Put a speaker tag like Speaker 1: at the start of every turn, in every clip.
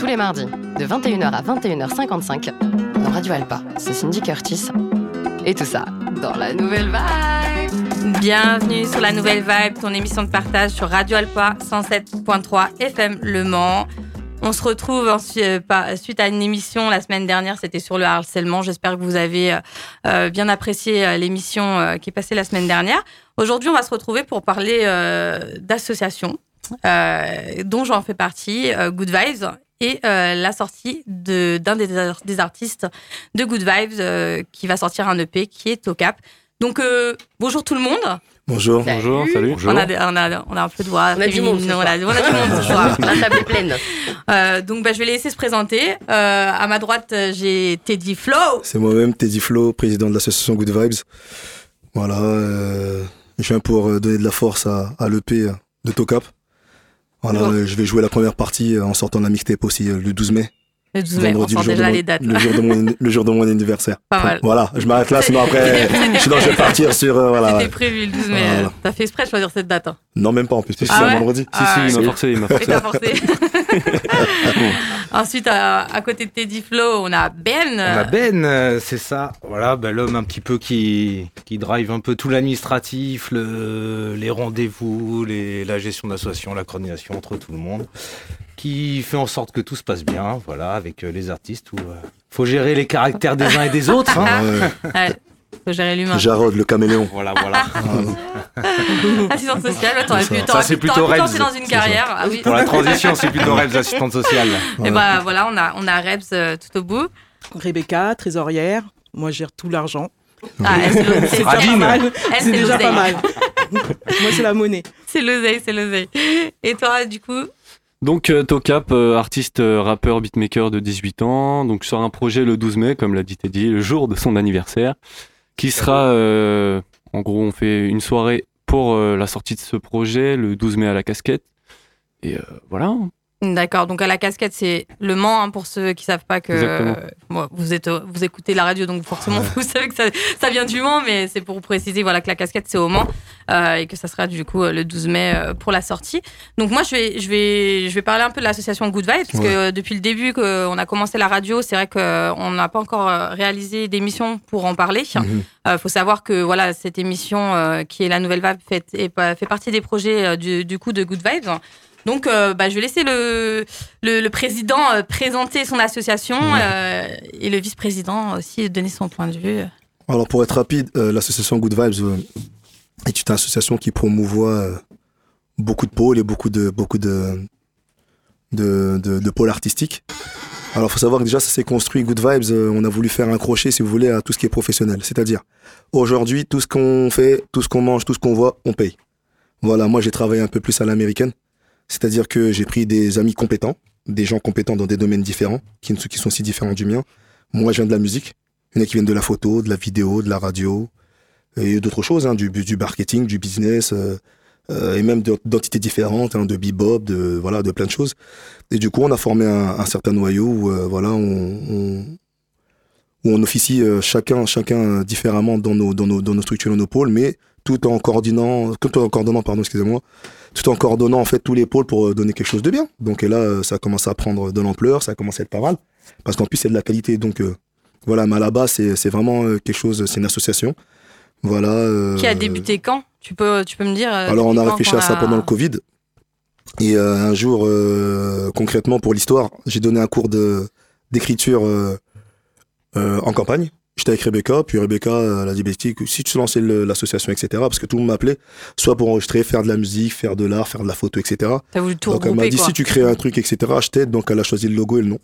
Speaker 1: tous les mardis, de 21h à 21h55, dans Radio Alpa. C'est Cindy Curtis. Et tout ça dans la nouvelle vibe.
Speaker 2: Bienvenue sur la nouvelle vibe, ton émission de partage sur Radio Alpa 107.3 FM Le Mans. On se retrouve ensuite, suite à une émission la semaine dernière, c'était sur le harcèlement. J'espère que vous avez euh, bien apprécié euh, l'émission euh, qui est passée la semaine dernière. Aujourd'hui, on va se retrouver pour parler d'associations, dont j'en fais partie, Good Vibes, et la sortie d'un des, des, artistes de Good Vibes qui va sortir un EP qui est au Cap. Donc, bonjour tout le monde.
Speaker 3: Bonjour.
Speaker 4: Bonjour, salut.
Speaker 2: On, a, on, a, on, a, un peu de voix.
Speaker 1: On a du monde.
Speaker 2: On a, du monde ce soir.
Speaker 1: La table est pleine.
Speaker 2: Euh, donc, bah, je vais les laisser se présenter. Euh, à ma droite, j'ai Teddy Flo.
Speaker 3: C'est moi-même, Teddy Flo, président de l'association Good Vibes. Voilà. Euh, je viens pour donner de la force à, à l'EP de Tocap. Voilà, je vais jouer la première partie en sortant de la mixtape aussi le 12 mai.
Speaker 2: Le 12 mai, on sent déjà
Speaker 3: mon,
Speaker 2: les dates.
Speaker 3: Le jour, de mon, le jour de mon anniversaire.
Speaker 2: Pas mal.
Speaker 3: Voilà, je m'arrête là, sinon après, sinon je vais partir sur. Euh, voilà,
Speaker 2: C'était prévu le 12 mai. Voilà. T'as fait exprès de choisir cette date. Hein.
Speaker 3: Non, même pas en plus.
Speaker 2: Ah
Speaker 3: c'est
Speaker 2: ouais
Speaker 3: un vendredi.
Speaker 4: Si, si, il m'a forcé. Il m'a forcé.
Speaker 2: Ensuite, à, à, côté de Teddy Flo, on a Ben.
Speaker 5: On a Ben, euh, c'est ça. Voilà, ben, l'homme un petit peu qui, qui drive un peu tout l'administratif, le, les rendez-vous, les, la gestion d'association, la coordination entre tout le monde qui fait en sorte que tout se passe bien, voilà, avec euh, les artistes où euh, faut gérer les caractères des uns et des autres. Hein.
Speaker 2: ouais. ouais. Faut gérer l'humain.
Speaker 3: Jarod, le caméléon.
Speaker 5: Voilà, voilà.
Speaker 2: Assistante sociale, t'aurais pu,
Speaker 5: ça, c'est plutôt
Speaker 2: Rebs. dans une carrière. Ah, oui.
Speaker 5: Pour la transition, c'est plutôt Rebs, assistante sociale.
Speaker 2: Et ouais. bah voilà, on a, on a Rebs euh, tout au bout.
Speaker 6: Rebecca, trésorière. Moi, je gère tout l'argent.
Speaker 2: Ah, c'est
Speaker 5: Radine.
Speaker 6: C'est déjà pas mal. Moi, c'est la monnaie.
Speaker 2: C'est l'oseille, c'est l'oseille. Et toi, du coup
Speaker 4: donc euh, Tocap, euh, artiste, euh, rappeur, beatmaker de 18 ans, donc sur un projet le 12 mai, comme l'a dit Teddy, le jour de son anniversaire, qui sera, euh, en gros, on fait une soirée pour euh, la sortie de ce projet le 12 mai à la casquette. Et euh, voilà.
Speaker 2: D'accord, donc à la casquette, c'est Le Mans, hein, pour ceux qui savent pas que bon, vous, êtes, vous écoutez la radio, donc forcément vous savez que ça, ça, vient du Mans, mais c'est pour vous préciser voilà, que la casquette c'est au Mans euh, et que ça sera du coup le 12 mai euh, pour la sortie. Donc moi je vais, je vais, je vais parler un peu de l'association Good Vibes, parce ouais. que depuis le début qu'on a commencé la radio, c'est vrai qu'on n'a pas encore réalisé d'émission pour en parler. Il -hmm. faut savoir que voilà, cette émission euh, qui est la Nouvelle Vibe fait, fait partie des projets du, du coup de Good Vibes. Donc, euh, bah, je vais laisser le, le, le président euh, présenter son association ouais. euh, et le vice-président aussi donner son point de vue.
Speaker 3: Alors, pour être rapide, l'association Good Vibes est une association qui promouvoit beaucoup de pôles et beaucoup de, beaucoup de, de, de, de pôles artistiques. Alors, il faut savoir que déjà, ça s'est construit, Good Vibes, euh, on a voulu faire un crochet, si vous voulez, à tout ce qui est professionnel. C'est-à-dire, aujourd'hui, tout ce qu'on fait, tout ce qu'on mange, tout ce qu'on voit, on paye. Voilà, moi, j'ai travaillé un peu plus à l'américaine. C'est-à-dire que j'ai pris des amis compétents, des gens compétents dans des domaines différents, qui, sont si différents du mien. Moi, je viens de la musique. Il y en a qui viennent de la photo, de la vidéo, de la radio, et d'autres choses, hein, du, du marketing, du business, euh, euh, et même d'entités différentes, hein, de bebop, de, voilà, de plein de choses. Et du coup, on a formé un, un certain noyau où, euh, voilà, on, on, où on officie chacun, chacun différemment dans nos, dans nos, dans nos structures, dans nos pôles, mais tout en coordonnant, tout en coordonnant, pardon, excusez-moi, tout en coordonnant en fait tous les pôles pour donner quelque chose de bien. Donc et là, ça a commencé à prendre de l'ampleur, ça a commencé à être pas mal, parce qu'en plus c'est de la qualité. Donc euh, voilà, mais à la base c'est vraiment quelque chose, c'est une association. Voilà. Euh,
Speaker 2: Qui a débuté quand? Tu peux tu peux me dire
Speaker 3: Alors on a réfléchi à ça pendant le Covid. Et euh, un jour, concrètement pour l'histoire, j'ai donné un cours de d'écriture en campagne j'étais avec Rebecca, puis Rebecca elle a dit bah, si tu lançais l'association, etc. Parce que tout le monde m'appelait, soit pour enregistrer, faire de la musique, faire de l'art, faire de la photo, etc.
Speaker 2: T'as voulu tout
Speaker 3: Donc elle m'a dit
Speaker 2: quoi.
Speaker 3: si tu crées un truc, etc. Je t'aide. Donc elle a choisi le logo et le nom.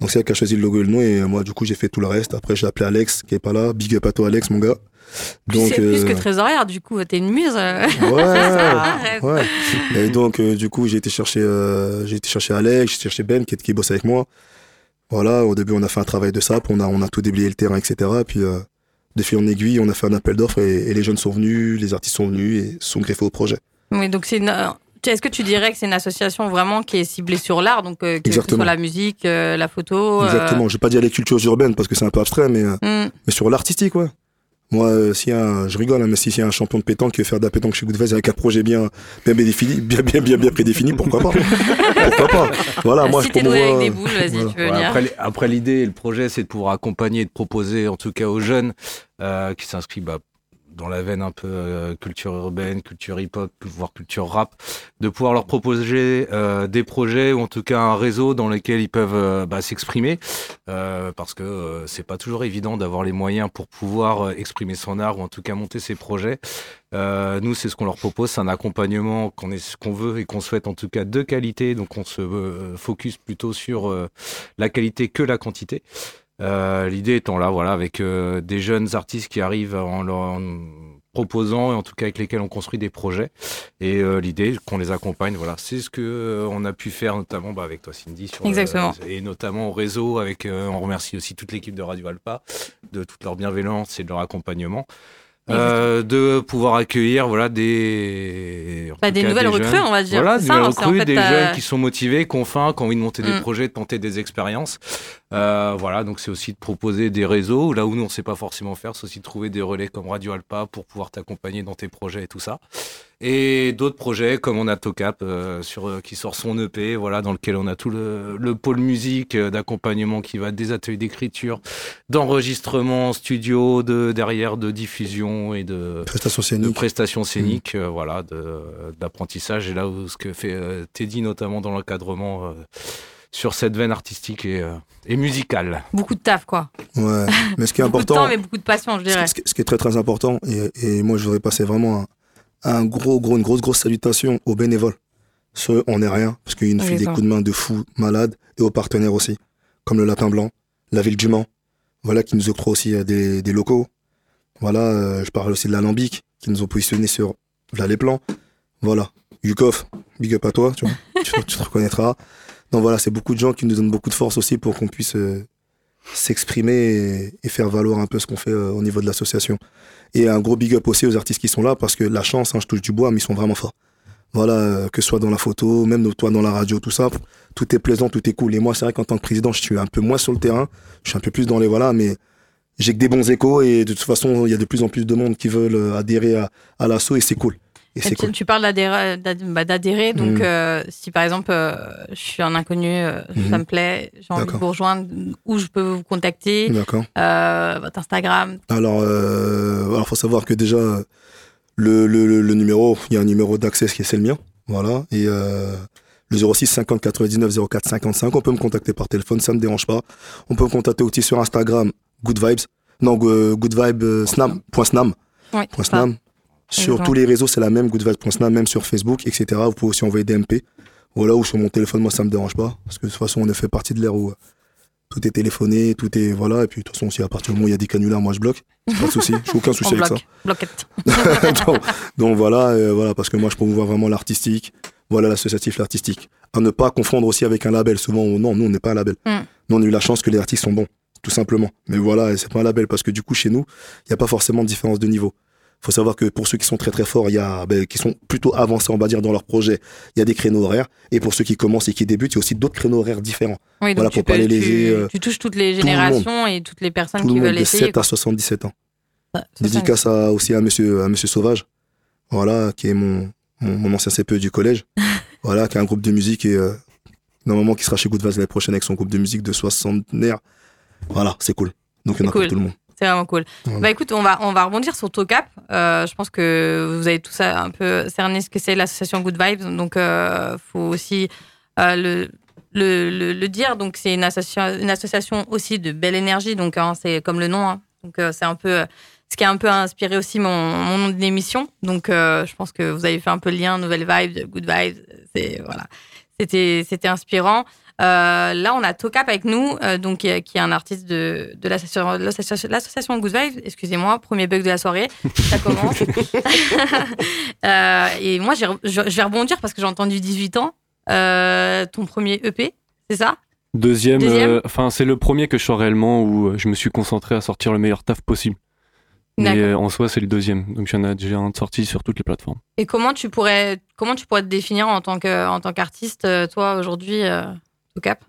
Speaker 3: Donc c'est elle qui a choisi le logo et le nom et moi du coup j'ai fait tout le reste. Après j'ai appelé Alex qui est pas là. Big up à toi Alex mon gars.
Speaker 2: Donc c'est plus euh... que trésorière du coup t'es une muse.
Speaker 3: Ouais. ouais. Et donc euh, du coup j'ai été chercher euh, j'ai été chercher Alex, j'ai cherché Ben qui, qui bosse avec moi. Voilà, au début, on a fait un travail de sap, on a, on a tout déblayé le terrain, etc. Puis, euh, de fil en aiguille, on a fait un appel d'offres et, et, les jeunes sont venus, les artistes sont venus et sont greffés au projet.
Speaker 2: Oui, donc c'est une... Est-ce que tu dirais que c'est une association vraiment qui est ciblée sur l'art, donc euh, que
Speaker 3: Exactement.
Speaker 2: ce soit la musique, euh, la photo
Speaker 3: Exactement. Je vais pas dire les cultures urbaines parce que c'est un peu abstrait, mais, mm. mais sur l'artistique, ouais. Moi, euh, si un, je rigole, hein, mais si, y a un champion de pétanque qui veut faire de la pétanque chez Goodvez avec un projet bien, bien, bien défini, bien, bien, bien, bien prédéfini, pourquoi pas Pourquoi pas Voilà, moi,
Speaker 2: si
Speaker 3: je
Speaker 2: t'es doué
Speaker 3: promouvois-
Speaker 2: avec des boules, vas-y,
Speaker 3: Voilà.
Speaker 2: tu veux
Speaker 5: Ouais,
Speaker 2: venir.
Speaker 5: après, après, l'idée et le projet, c'est de pouvoir accompagner et de proposer, en tout cas aux jeunes euh, qui s'inscrivent bah, dans la veine un peu euh, culture urbaine, culture hip-hop, voire culture rap, de pouvoir leur proposer euh, des projets ou en tout cas un réseau dans lequel ils peuvent euh, bah, s'exprimer, euh, parce que c'est pas toujours évident d'avoir les moyens pour pouvoir exprimer son art ou en tout cas monter ses projets. Nous, c'est ce qu'on leur propose, c'est un accompagnement qu'on est, qu'on veut et qu'on souhaite en tout cas de qualité. Donc, on se focus plutôt sur la qualité que la quantité. Euh, L'idée étant là, voilà, avec euh, des jeunes artistes qui arrivent en leur proposant et en tout cas avec lesquels on construit des projets. Et euh, l'idée qu'on les accompagne voilà. C'est ce que euh, on a pu faire notamment bah, avec toi Cindy sur, et notamment au réseau avec euh, on remercie aussi toute l'équipe de Radio Alpa de toute leur bienveillance et de leur accompagnement euh, de pouvoir accueillir voilà des
Speaker 2: Bah, des
Speaker 5: cas,
Speaker 2: nouvelles
Speaker 5: jeunes.
Speaker 2: recrues, on va dire.
Speaker 5: voilà des
Speaker 2: ça, en
Speaker 5: recrues
Speaker 2: fait,
Speaker 5: des
Speaker 2: euh,
Speaker 5: jeunes qui sont motivés qui ont faim qui ont envie de monter des
Speaker 2: Mm.
Speaker 5: projets de tenter des expériences euh, voilà donc c'est aussi de proposer des réseaux là où nous on sait pas forcément faire c'est aussi de trouver des relais comme Radio Alpa pour pouvoir t'accompagner dans tes projets et tout ça et d'autres projets comme on a Tocap euh, sur euh, qui sort son EP voilà dans lequel on a tout le, le pôle musique euh, d'accompagnement qui va des ateliers d'écriture d'enregistrement studio de derrière de diffusion et de
Speaker 3: Prestation
Speaker 5: de
Speaker 3: scénique.
Speaker 5: prestations scéniques, euh, voilà, de- d'apprentissage. Et là où ce que fait euh, Teddy, notamment dans l'encadrement, euh, sur cette veine artistique et, euh, et musicale.
Speaker 2: Beaucoup de taf, quoi.
Speaker 3: Ouais. Mais ce qui est
Speaker 2: Beaucoup de
Speaker 3: important,
Speaker 2: temps, mais beaucoup de passion, je dirais.
Speaker 3: qui- ce qui- ce qui est très très important, et, et moi je voudrais passer vraiment un, gros, gros, une grosse, grosse salutation aux bénévoles. Ceux, on n'est rien, parce qu'ils nous filent des coups de main de fous malades, et aux partenaires aussi, comme le Lapin Blanc, la Ville du Mans, voilà, qui nous octroie aussi euh, des, des locaux. Voilà, euh, je parle aussi de l'Alambic, qui nous ont positionné sur là, les plans. Voilà, Yukov, big up à toi, tu, vois, tu, tu te reconnaîtras. Donc voilà, c'est beaucoup de gens qui nous donnent beaucoup de force aussi pour qu'on puisse euh, s'exprimer et, et faire valoir un peu ce qu'on fait euh, au niveau de l'association. Et un gros big up aussi aux artistes qui sont là parce que la chance, hein, je touche du bois, mais ils sont vraiment forts. Voilà, euh, que ce soit dans la photo, même toi dans la radio, tout ça, tout est plaisant, tout est cool. Et moi, c'est vrai qu'en tant que président, je suis un peu moins sur le terrain, je suis un peu plus dans les voilà, mais j'ai que des bons échos et de toute façon, il y a de plus en plus de monde qui veulent euh, adhérer à, à l'assaut et c'est cool. Et
Speaker 2: Et
Speaker 3: c'est
Speaker 2: tu, parles d'adhérer, d'ad- bah, d'adhérer, donc
Speaker 3: Mm.
Speaker 2: euh, si par exemple euh, je suis un inconnu, euh,
Speaker 3: Mhm.
Speaker 2: ça me plaît, j'ai envie de vous rejoindre, où je peux vous contacter,
Speaker 3: D'accord.
Speaker 2: votre Instagram,
Speaker 3: Alors, alors, faut savoir que déjà, le, le, le, le numéro, il y a un numéro d'accès qui est c'est le mien. Voilà. Et le 06 50 99 04 55, on peut me contacter par téléphone, ça me dérange pas. On peut me contacter aussi sur Instagram, Good Vibes. Non, go- Good Vibe Snam, point Snam.
Speaker 2: Oui,
Speaker 3: Point. Snam. Sur
Speaker 2: Exactement.
Speaker 3: tous les réseaux, c'est la même, goodvibes.snam, même sur Facebook, etc. Vous pouvez aussi envoyer des MP. Voilà, ou sur mon téléphone, moi, ça me dérange pas. Parce que de toute façon, on est fait partie de l'ère où euh, tout est téléphoné, tout est. Voilà. Et puis, de toute façon, si à partir du moment où il y a des canulars, moi, je bloque. Pas de souci. J'ai aucun souci avec ça. donc, donc voilà, euh, voilà, parce que moi je promouvois vraiment l'artistique, voilà l'associatif, l'artistique. À ne pas confondre aussi avec un label. Souvent, on- non, nous on n'est pas un label.
Speaker 2: Mm.
Speaker 3: Nous on a eu la chance que les artistes sont bons, tout simplement. Mais voilà, c'est pas un label parce que du coup chez nous, il n'y a pas forcément de différence de niveau. Faut savoir que pour ceux qui sont très très forts, il y a, ben, qui sont plutôt avancés, on va dire, dans leur projet, il y a des créneaux horaires. Et pour ceux qui commencent et qui débutent, il y a aussi d'autres créneaux horaires différents.
Speaker 2: Oui, donc
Speaker 3: Voilà,
Speaker 2: tu,
Speaker 3: pour pas les
Speaker 2: tu-
Speaker 3: léser, euh,
Speaker 2: tu touches toutes les
Speaker 3: tout le monde.
Speaker 2: générations et toutes les personnes
Speaker 3: Tout
Speaker 2: qui
Speaker 3: le monde
Speaker 2: veulent
Speaker 3: de
Speaker 2: essayer.
Speaker 3: 7 à 77 ans.
Speaker 2: c'est
Speaker 3: Dédicace à- aussi à monsieur, à monsieur Sauvage, voilà, qui est mon, mon, mon ancien CPE du collège, voilà, qui a un groupe de musique et euh, normalement qui sera chez Good Vibes l'année prochaine avec son groupe de musique de soixantenaire. Voilà, c'est cool. Donc il y en a
Speaker 2: Cool.
Speaker 3: pour tout le monde.
Speaker 2: C'est vraiment cool. Bah écoute, on va, on va rebondir sur Tocap. Euh, je pense que vous avez tout ça un peu cerné ce que c'est l'association Good Vibes. Donc, euh, faut aussi euh, le, le, le, le dire. Donc, c'est une association, une association aussi de belle énergie. Donc, hein, c'est comme le nom. hein. Donc, c'est un peu ce qui a un peu inspiré aussi mon, mon nom d'émission. Donc, je pense que vous avez fait un peu le lien, nouvelle vibe, Good Vibes. C'est voilà, c'était c'était inspirant. Euh, là, on a Tocap avec nous, euh, donc qui est qui est un artiste de, de l'association Vibes. Excusez-moi, premier bug de la soirée. Ça commence. Euh, et moi, je, je vais rebondir parce que j'ai entendu 18 ans. Euh, ton premier EP, c'est ça?
Speaker 4: Deuxième, euh, enfin c'est le premier que je sors réellement où euh, je me suis concentré à sortir le meilleur taf possible. Mais
Speaker 2: D'accord.
Speaker 4: euh, en soi c'est le deuxième, donc j'en ai déjà un de sorti sur toutes les plateformes.
Speaker 2: Et comment tu pourrais, comment tu pourrais te définir en tant que, en tant qu'artiste, euh, toi aujourd'hui, euh, Tocap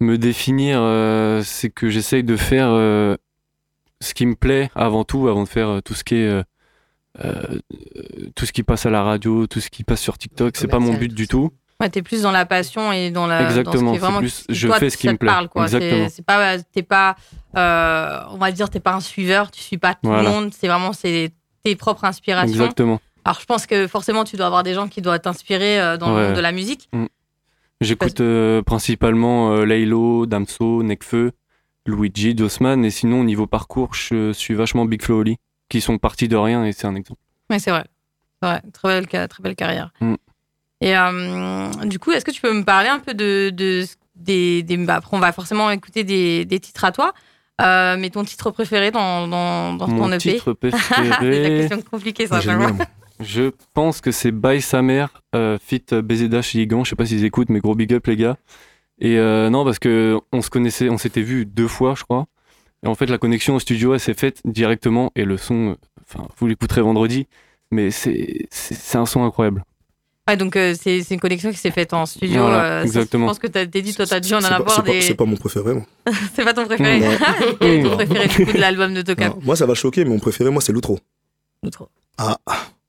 Speaker 4: Me définir, euh, c'est que j'essaye de faire euh, ce qui me plaît avant tout, avant de faire tout ce qui est tout ce qui passe à la radio, tout ce qui passe sur TikTok, c'est pas mon but du tout.
Speaker 2: Ouais, t'es plus dans la passion et dans la.
Speaker 4: Exactement.
Speaker 2: Dans ce qui est vraiment
Speaker 4: plus, je fais ce qui me plaît.
Speaker 2: Parle, quoi.
Speaker 4: Exactement.
Speaker 2: C'est pas, t'es pas, euh, on va dire, t'es pas un suiveur, tu suis pas tout le monde. C'est vraiment c'est tes propres inspirations.
Speaker 4: Exactement.
Speaker 2: Alors je pense que forcément tu dois avoir des gens qui doivent t'inspirer euh, dans le monde de la musique. Mm.
Speaker 4: J'écoute euh, principalement euh, Laylo, Damso, Nekfeu, Luigi, Dosman et sinon au niveau parcours je suis vachement Big Flo Oli qui sont partis de rien et c'est un exemple.
Speaker 2: Oui c'est vrai. Très belle, très belle carrière. Mm. Et euh, du coup, est-ce que tu peux me parler un peu de, de des, des bah, après, on va forcément écouter des, des titres à toi. Euh, mais ton titre préféré dans, dans, dans
Speaker 4: Mon
Speaker 2: ton EP
Speaker 4: titre préféré.
Speaker 2: c'est la question compliquée, ça.
Speaker 4: Je pense que c'est Bye sa mère, euh, fit BZH Ligan. Je sais pas s'ils écoutent, mais gros big up, les gars. Et euh, non, parce que on se connaissait, on s'était vu deux fois, je crois. Et en fait, la connexion au studio, elle s'est faite directement. Et le son, enfin, vous l'écouterez vendredi, mais c'est un son incroyable.
Speaker 2: Ouais, donc euh, c'est une connexion qui s'est faite en studio.
Speaker 4: Voilà, exactement.
Speaker 2: je pense que tu as dit, toi, tu as dit, on en a avoir des.
Speaker 3: C'est pas mon préféré, moi.
Speaker 2: c'est pas ton préféré est ton préféré du coup de l'album de Tocap
Speaker 3: Moi, ça va choquer, mais mon préféré, moi, c'est L'Outro.
Speaker 2: L'Outro.
Speaker 3: Ah,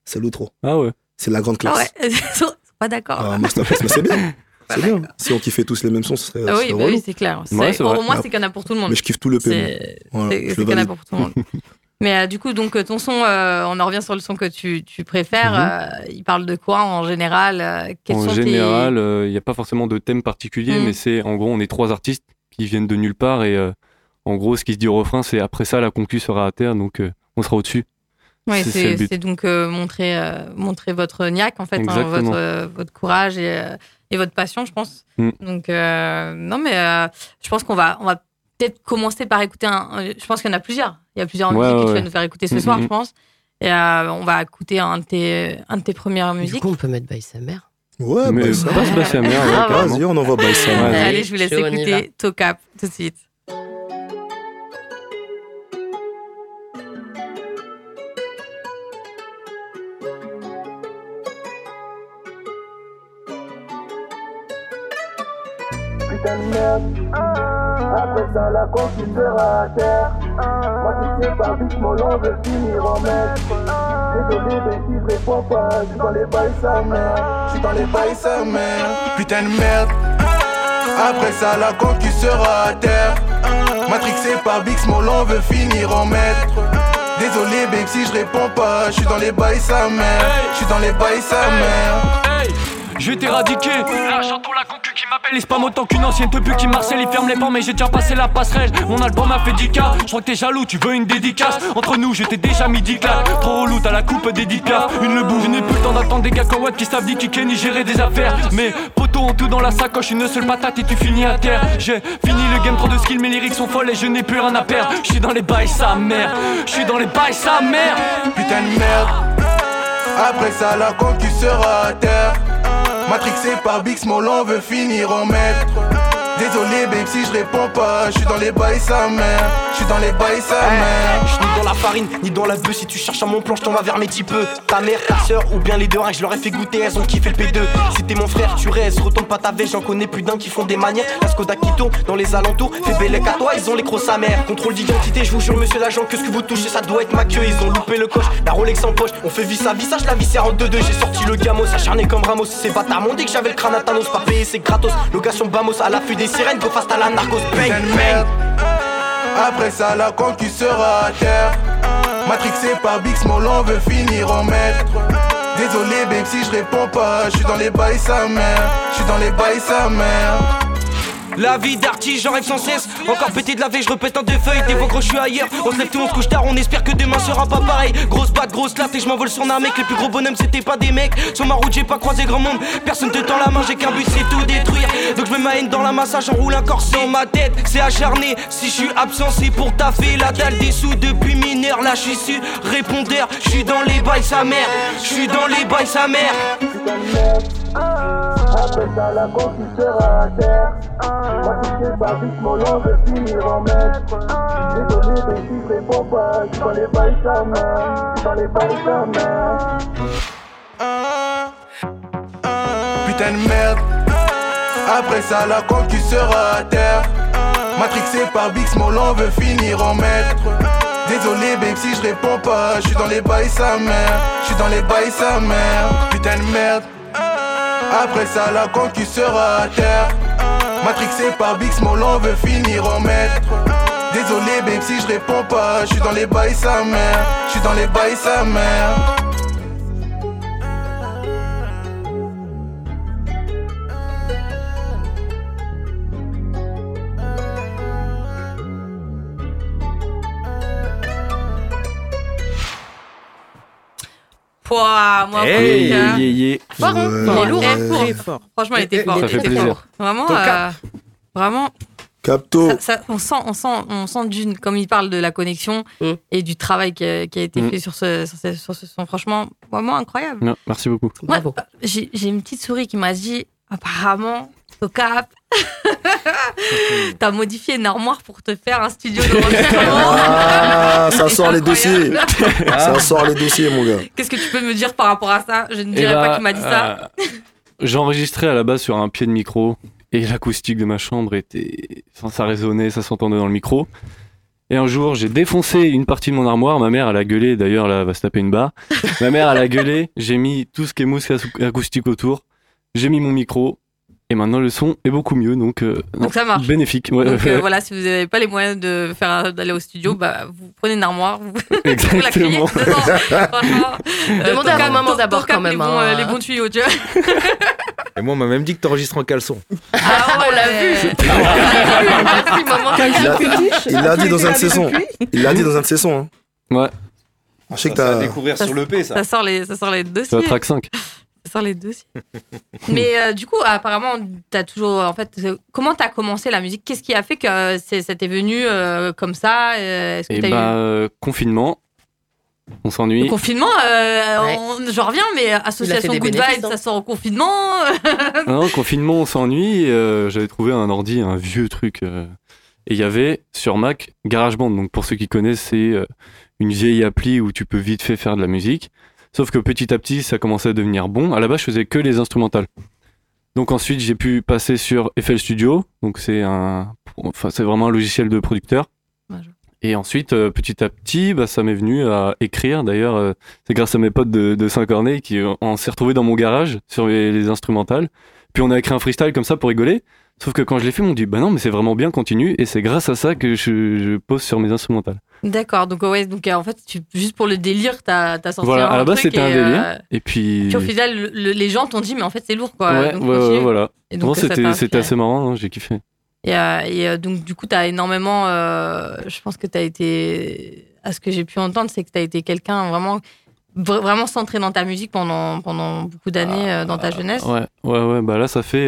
Speaker 3: c'est L'Outro.
Speaker 4: Ah ouais.
Speaker 3: C'est la grande classe.
Speaker 2: Ah ouais, pas d'accord.
Speaker 3: Ah, mais c'est bien. C'est bien. Si on kiffait tous les mêmes sons, ce serait.
Speaker 2: Ah oui, bah oui c'est clair.
Speaker 4: Ouais,
Speaker 2: Pour moi, c'est qu'il y en a pour tout le monde.
Speaker 3: Mais je kiffe tout le
Speaker 2: pays. C'est qu'il y en a pour tout le monde. Mais euh, du coup, donc ton son, euh, on en revient sur le son que tu, tu préfères. Mhm. Euh, il parle de quoi en général
Speaker 4: En général, il n'y a pas forcément de thème particulier, mhm. mais c'est en gros, on est trois artistes qui viennent de nulle part et en gros, ce qui se dit au refrain, c'est après ça, la concu sera à terre, donc on sera au-dessus.
Speaker 2: Oui, c'est donc montrer, montrer votre niaque, en fait, hein, votre, votre courage et, et, votre passion, je pense. Mm. Donc, non, mais je pense qu'on va, on va peut-être commencer par écouter un. Je pense qu'il y en a plusieurs. Il y a plusieurs musiques que tu vas nous faire écouter ce soir, je pense. Et euh, on va écouter un de tes, un de tes premières musiques. Du
Speaker 1: coup, on peut mettre By sa mère.
Speaker 3: Ouais,
Speaker 4: mais
Speaker 3: By
Speaker 4: sa mère.
Speaker 3: Vas-y, on envoie By sa mère.
Speaker 2: Allez, je vous laisse écouter Tocap tout de suite.
Speaker 7: La conquête sera à terre. Moi, tu sais pas, vite, mon long veut finir en maître. Désolé, mais si je réponds pas, je suis dans les bails sa mère. Je suis dans les bails sa mère.
Speaker 8: Putain de merde. Après ça, la conquête sera à terre. Matrixé par Bix, mon long veut finir en maître. Désolé, babe, si je réponds pas, je suis dans les bails sa mère. Je suis dans les bails sa mère.
Speaker 9: Je vais t'éradiquer. Là, j'entends la concu qui m'appelle. Il spam autant qu'une ancienne tepu qui marcelle. Il ferme les portes, mais j'ai déjà passé la passerelle. Mon album a fait 10 cas. Je crois que t'es jaloux, tu veux une dédicace. Entre nous, j'étais déjà midi clap. Trop relou, t'as la coupe dédicace. Une le bout, je n'ai plus le temps d'attendre des comme qui savent kicker ni gérer des affaires. Mais poteaux ont tout dans la sacoche, une seule patate et tu finis à terre. J'ai fini le game, trop de skill, mes lyrics sont folles et je n'ai plus rien à perdre. Je suis dans les bails, sa mère. Je suis dans les bails, sa mère.
Speaker 8: Putain de merde. Après ça, la concu sera à terre. Matrixé par Bix, Molon veut finir en maître. Désolé, babe, si je réponds pas, je suis dans les bails sa mère. Je suis dans les bails sa mère.
Speaker 9: Je dans la farine, ni dans la bœuf. Si tu cherches à mon plan, je t'en vas vers mes peu. Ta mère, ta soeur ou bien les deux, hein, je leur ai fait goûter, elles ont kiffé le P2. Si t'es mon frère, tu restes, retourne pas ta veste, j'en connais plus d'un qui font des manières. La Skoda qui tourne dans les alentours, fait belle à toi, ils ont les crocs sa mère. Contrôle d'identité, je vous jure, monsieur l'agent, que ce que vous touchez, ça doit être ma queue. Ils ont loupé le coche, la Rolex en poche, on fait vis à visage, la viscère en 2-2. J'ai sorti le gamos, acharné comme Ramos. C'est bâtard, m'ont dit que j'avais le crâne à Thanos, pas payé, c'est gratos. Location Bamos à l'affût des sirènes, go fast à la narcos, bang,
Speaker 8: Après ça, la conquête sera à terre. Matrixé par Bix, mon veut finir en maître. Désolé, babe, si je réponds pas, je suis dans les bails sa mère. Je suis dans les bails sa mère.
Speaker 9: La vie d'artiste, j'en rêve sans cesse. Encore pété de la je répète en deux feuilles. Des fois, gros, je suis ailleurs. On se lève tout, on se couche tard. On espère que demain sera pas pareil. Grosse batte, grosse latte, et je m'envole sur un mec. Les plus gros bonhommes, c'était pas des mecs. Sur ma route, j'ai pas croisé grand monde. Personne te tend la main, j'ai qu'un but, c'est tout détruire. Donc je mets ma haine dans la massage, j'enroule un corset. Dans ma tête, c'est acharné. Si je suis absent, c'est pour taffer la dalle des sous depuis mineur. Là, je suis su répondeur. Je suis dans les bails, sa mère. Je suis dans les bails, sa mère.
Speaker 7: Après ça, la conquête sera à terre. Moi, tu sais pas vite, mon long veut finir en. Désolé, mais si je réponds pas, je dans les bails sa mère. dans les bails sa mère.
Speaker 8: Putain de merde. Après ça, la conquête sera à terre. Matrixé par Bix, mon long veut finir en maître. Désolé, babe, si je réponds pas. Je suis dans les bails, sa mère. Je suis dans les bails, sa mère. Putain de merde. Après ça, la concu sera à terre. Matrixé par Big Small, on veut finir en maître. Désolé, babe, si je réponds pas. Je suis dans les bails, sa mère. Je suis dans les bails, sa mère.
Speaker 2: Pouah, moi,
Speaker 5: Hey,
Speaker 2: tout cas,
Speaker 4: Yé, yé.
Speaker 2: fort, hein.
Speaker 3: Ouais,
Speaker 2: Il est lourd, hein,
Speaker 3: ouais.
Speaker 2: fort.
Speaker 6: Très fort.
Speaker 2: Franchement, il était fort.
Speaker 4: Ça
Speaker 2: il
Speaker 4: fait
Speaker 2: était
Speaker 4: plaisir.
Speaker 2: fort. Vraiment, euh, vraiment,
Speaker 3: Capto.
Speaker 2: ça- ça- on sent, on sent, on sent d'une, comme il parle de la connexion
Speaker 1: Mm.
Speaker 2: et du travail qui a, qui a été
Speaker 4: Mm.
Speaker 2: fait sur ce, sur ce, sur ce son. Franchement, vraiment incroyable.
Speaker 4: Non, merci beaucoup.
Speaker 2: Moi, euh, j'ai une petite souris qui m'a dit, apparemment, au cap, t'as modifié une armoire pour te faire un studio d'enregistrement.
Speaker 3: Ah, ça sort les dossiers. Ça sort les dossiers, mon gars.
Speaker 2: Qu'est-ce que tu peux me dire par rapport à ça? Je ne
Speaker 4: Eh
Speaker 2: dirais
Speaker 4: bah,
Speaker 2: pas qui m'a dit ça.
Speaker 4: euh, J'enregistrais à la base sur un pied de micro et l'acoustique de ma chambre était. Enfin, ça résonnait, ça s'entendait dans le micro. Et un jour, j'ai défoncé une partie de mon armoire. Ma mère, elle a gueulé. D'ailleurs, là, elle va se taper une barre. Ma mère, elle a gueulé. J'ai mis tout ce qui est mousse acoustique autour. J'ai mis mon micro. Et maintenant, le son est beaucoup mieux. Donc, euh, non,
Speaker 2: Donc ça marche.
Speaker 4: bénéfique. Ouais,
Speaker 2: Donc euh, voilà, si vous n'avez pas les moyens de faire d'aller au studio, bah vous prenez une armoire, vous, vous la criez
Speaker 4: exactement.
Speaker 2: euh,
Speaker 1: Demandez à vos mamans d'abord quand même,
Speaker 2: Les bons,
Speaker 1: hein.
Speaker 2: euh, les bons tuyaux, tu vois.
Speaker 5: Et moi, on m'a même dit que t'enregistres en caleçon.
Speaker 2: Ah, on l'a vu.
Speaker 3: Il l'a dit dans un de ses sons. Il l'a dit dans un de ses sons. Hein.
Speaker 4: Ouais,
Speaker 3: Je sais que t'as.
Speaker 5: découvrir
Speaker 2: Ça-
Speaker 5: sur l'EP, ça.
Speaker 2: Ça sort les, ça sort les
Speaker 4: c'est
Speaker 2: dossiers.
Speaker 4: la track 5.
Speaker 2: Ça sort les dossiers. Mais euh, du coup, apparemment, t'as toujours, en fait, comment t'as commencé la musique? Qu'est-ce qui a fait que euh, c'est- ça t'est venu euh, comme ça Est-ce que
Speaker 4: Et
Speaker 2: t'as
Speaker 4: bah,
Speaker 2: eu
Speaker 4: euh, confinement. On s'ennuie.
Speaker 2: le confinement euh,
Speaker 1: Ouais.
Speaker 2: on- Je reviens, mais association
Speaker 1: des
Speaker 2: Good Vibes,
Speaker 1: hein.
Speaker 2: ça sort au confinement.
Speaker 4: Non, confinement, on s'ennuie. euh, J'avais trouvé un ordi, un vieux truc. euh, et il y avait sur Mac GarageBand. Donc pour ceux qui connaissent, c'est euh, une vieille appli où tu peux vite fait faire de la musique. Sauf que petit à petit, ça commençait à devenir bon. À la base, je faisais que les instrumentales. Donc ensuite, j'ai pu passer sur FL Studio. Donc c'est un, enfin c'est vraiment un logiciel de producteur.
Speaker 2: Ouais, je-
Speaker 4: Et ensuite, euh, petit à petit, bah, ça m'est venu à écrire. D'ailleurs, euh, c'est grâce à mes potes de, de Saint-Corneille qui euh, on s'est retrouvés dans mon garage sur les, les instrumentales. Puis on a écrit un freestyle comme ça pour rigoler. Sauf que quand je l'ai fait, ils m'ont dit bah non, mais c'est vraiment bien, continue. Et c'est grâce à ça que je, je pose sur mes instrumentales.
Speaker 2: D'accord, donc ouais, donc euh, en fait, tu, juste pour le délire, t'as as sorti
Speaker 4: Voilà,
Speaker 2: un
Speaker 4: à la base c'était un délire.
Speaker 2: euh,
Speaker 4: Et puis.
Speaker 2: puis au final, le- le- les gens t'ont dit, mais en fait, c'est lourd, quoi.
Speaker 4: ouais,
Speaker 2: donc,
Speaker 4: ouais, ouais, voilà. C'était assez marrant, hein, j'ai kiffé.
Speaker 2: Et, euh, et, donc, du coup, t'as énormément. euh, je pense que t'as été. À ce que j'ai pu entendre, c'est que t'as été quelqu'un vraiment. vra- Vraiment centré dans ta musique pendant, pendant beaucoup d'années euh, dans ta jeunesse.
Speaker 4: Ouais, ouais, ouais. Bah là, ça fait,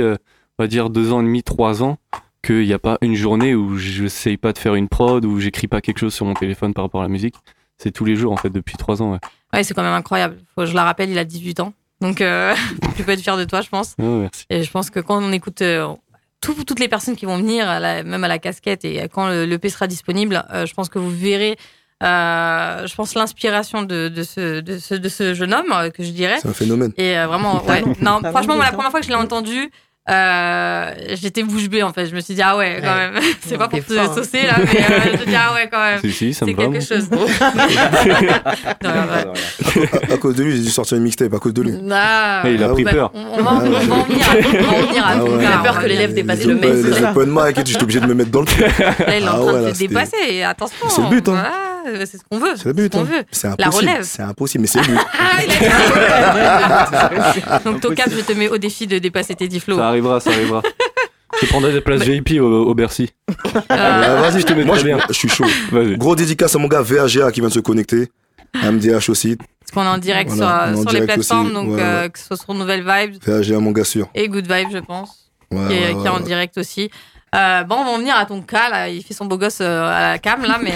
Speaker 4: on va dire, deux ans et demi, trois ans qu'il n'y a pas une journée où je n'essaye pas de faire une prod, où j'écris pas quelque chose sur mon téléphone par rapport à la musique. C'est tous les jours, en fait, depuis trois ans. Ouais.
Speaker 2: Ouais, c'est quand même incroyable. Faut, je la rappelle, il a 18 ans. Donc, euh, tu peux être fier de toi, je pense.
Speaker 4: Merci.
Speaker 2: Et je pense que quand on écoute euh, tout- toutes les personnes qui vont venir, à la- même à la casquette, et quand le- l'EP sera disponible, euh, je pense que vous verrez, euh, je pense, l'inspiration de, de, ce, de, ce, de ce jeune homme, que je dirais.
Speaker 3: C'est un phénomène.
Speaker 2: Et euh, vraiment, ouais. Non, franchement, moi, la première fois que je l'ai entendu, euh, j'étais bouche bée en fait. Je me suis dit, ah ouais, quand
Speaker 1: Ouais.
Speaker 2: même. C'est pas pour te
Speaker 1: fort, hein.
Speaker 2: saucer là, mais euh, je me dis, ah ouais, quand même.
Speaker 4: Si, si, ça me
Speaker 2: C'est quelque chose. Non, ouais.
Speaker 3: À, à cause de lui, j'ai dû sortir une mixtape à cause de lui.
Speaker 2: Ah,
Speaker 4: il a
Speaker 3: Ah
Speaker 4: pris
Speaker 2: bah,
Speaker 4: peur.
Speaker 2: On, va, on va en venir à, on va en venir à
Speaker 3: Ah
Speaker 2: tout
Speaker 3: Il a
Speaker 1: peur que l'élève dépasse
Speaker 3: les
Speaker 1: le mail.
Speaker 3: les open mic, j'étais obligé de me mettre dans le truc.
Speaker 2: Là, il est en
Speaker 3: Ah
Speaker 2: train de te dépasser. Attention.
Speaker 3: C'est le but, hein.
Speaker 2: Voilà, c'est ce qu'on veut.
Speaker 3: C'est le but. hein. C'est
Speaker 2: La
Speaker 3: impossible.
Speaker 2: relève.
Speaker 3: C'est impossible, mais c'est le but.
Speaker 2: Ah, il a- Donc, Tocap, je te mets au défi de dépasser tes 10 flots.
Speaker 4: Ça arrivera, ça arrivera. Je prendrai des places VIP au, au Bercy.
Speaker 2: Euh,
Speaker 3: Ah, Vas-y, je te mets. Moi, je,
Speaker 4: bien.
Speaker 3: je suis chaud. Gros dédicace à mon gars VAGA qui vient de se connecter. MDH aussi.
Speaker 2: Parce qu'on est en direct
Speaker 3: Voilà,
Speaker 2: sur,
Speaker 3: en
Speaker 2: sur les plateformes,
Speaker 3: aussi.
Speaker 2: donc
Speaker 3: Ouais,
Speaker 2: euh,
Speaker 3: ouais.
Speaker 2: que ce soit sur Nouvelle Vibes
Speaker 3: VAGA, mon gars sûr.
Speaker 2: et Good Vibes, je pense,
Speaker 3: Ouais,
Speaker 2: qui, est,
Speaker 3: ouais,
Speaker 2: qui est
Speaker 3: ouais,
Speaker 2: en
Speaker 3: ouais.
Speaker 2: direct aussi. Euh, bon, on va en venir à ton cas, là. Il fait son beau gosse euh, à la cam, là, mais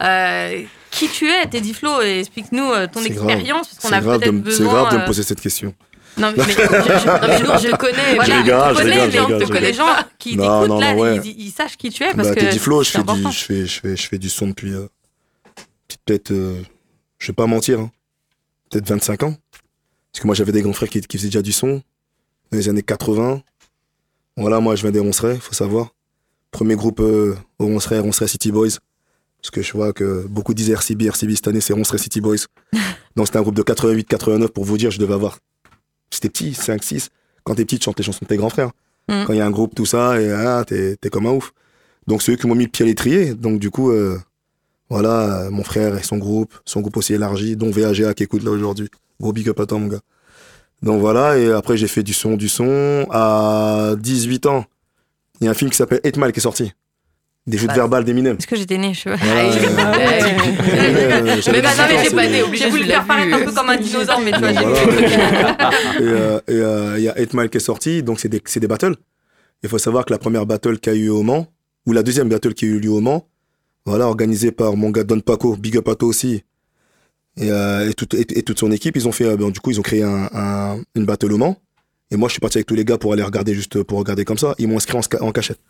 Speaker 2: euh, qui tu es, Teddy Flo, et explique-nous ton expérience, parce qu'on a peut-être
Speaker 3: me- c'est
Speaker 2: besoin.
Speaker 3: grave de me poser cette question.
Speaker 2: Non, mais, mais- je, je- non, mais nous, je connais. Voilà,
Speaker 3: Je
Speaker 2: connais, les gens, connais les qui t'écoutent là,
Speaker 3: ouais.
Speaker 2: ils, ils sachent qui tu es parce
Speaker 3: Bah,
Speaker 2: que
Speaker 3: Teddy Flo, je fais, du, je, fais, je, fais, je fais du son depuis. Peut-être. je vais pas mentir. hein, peut-être 25 ans. Parce que moi, j'avais des grands frères qui, qui faisaient déjà du son. Dans les années 80. Voilà, moi, je viens des Roncerets, faut savoir. Premier groupe euh, au Roncerais, Roncerais City Boys. Parce que je vois que beaucoup disaient RCB, RCB cette année, c'est Ronseray City Boys. Donc c'était un groupe de 88, 89 pour vous dire, je devais avoir. C'était petit, 5, 6. Quand t'es petit, tu chantes les chansons de tes grands frères.
Speaker 2: Mm.
Speaker 3: Quand il y a un groupe, tout ça, et ah, t'es t'es comme un ouf. Donc c'est eux qui m'ont mis le pied à l'étrier. Donc du coup, euh, voilà, mon frère et son groupe, son groupe aussi élargi, dont VAGA qui écoute là aujourd'hui. Gros big up à toi, mon gars. Donc voilà, et après j'ai fait du son, du son. À 18 ans, il y a un film qui s'appelle 8 Mile qui est sorti. Des jeux de
Speaker 2: Bah,
Speaker 3: verbal d'Eminem.
Speaker 2: Est-ce que j'étais née je sais pas. Ah, Mais bah non,
Speaker 3: 18 ans,
Speaker 2: mais j'ai pas
Speaker 3: c'est-
Speaker 2: né, obligé. J'ai voulu le faire paraître un peu comme un dinosaure, mais tu vois, j'ai
Speaker 3: voilà. et euh, et, euh, il y a 8 Mile qui est sorti, donc c'est des, c'est des battles. Il faut savoir que la première battle qui a eu au Mans, ou la deuxième battle qui a eu lieu au Mans, voilà, organisée par mon gars Don Paco, Big Up à toi aussi, et, euh, et, toute, et, et toute son équipe, ils ont fait, euh, bon, du coup, ils ont créé un, un- une battle au Mans. Et moi, je suis parti avec tous les gars pour aller regarder, juste pour regarder comme ça. Ils m'ont inscrit en, cachette.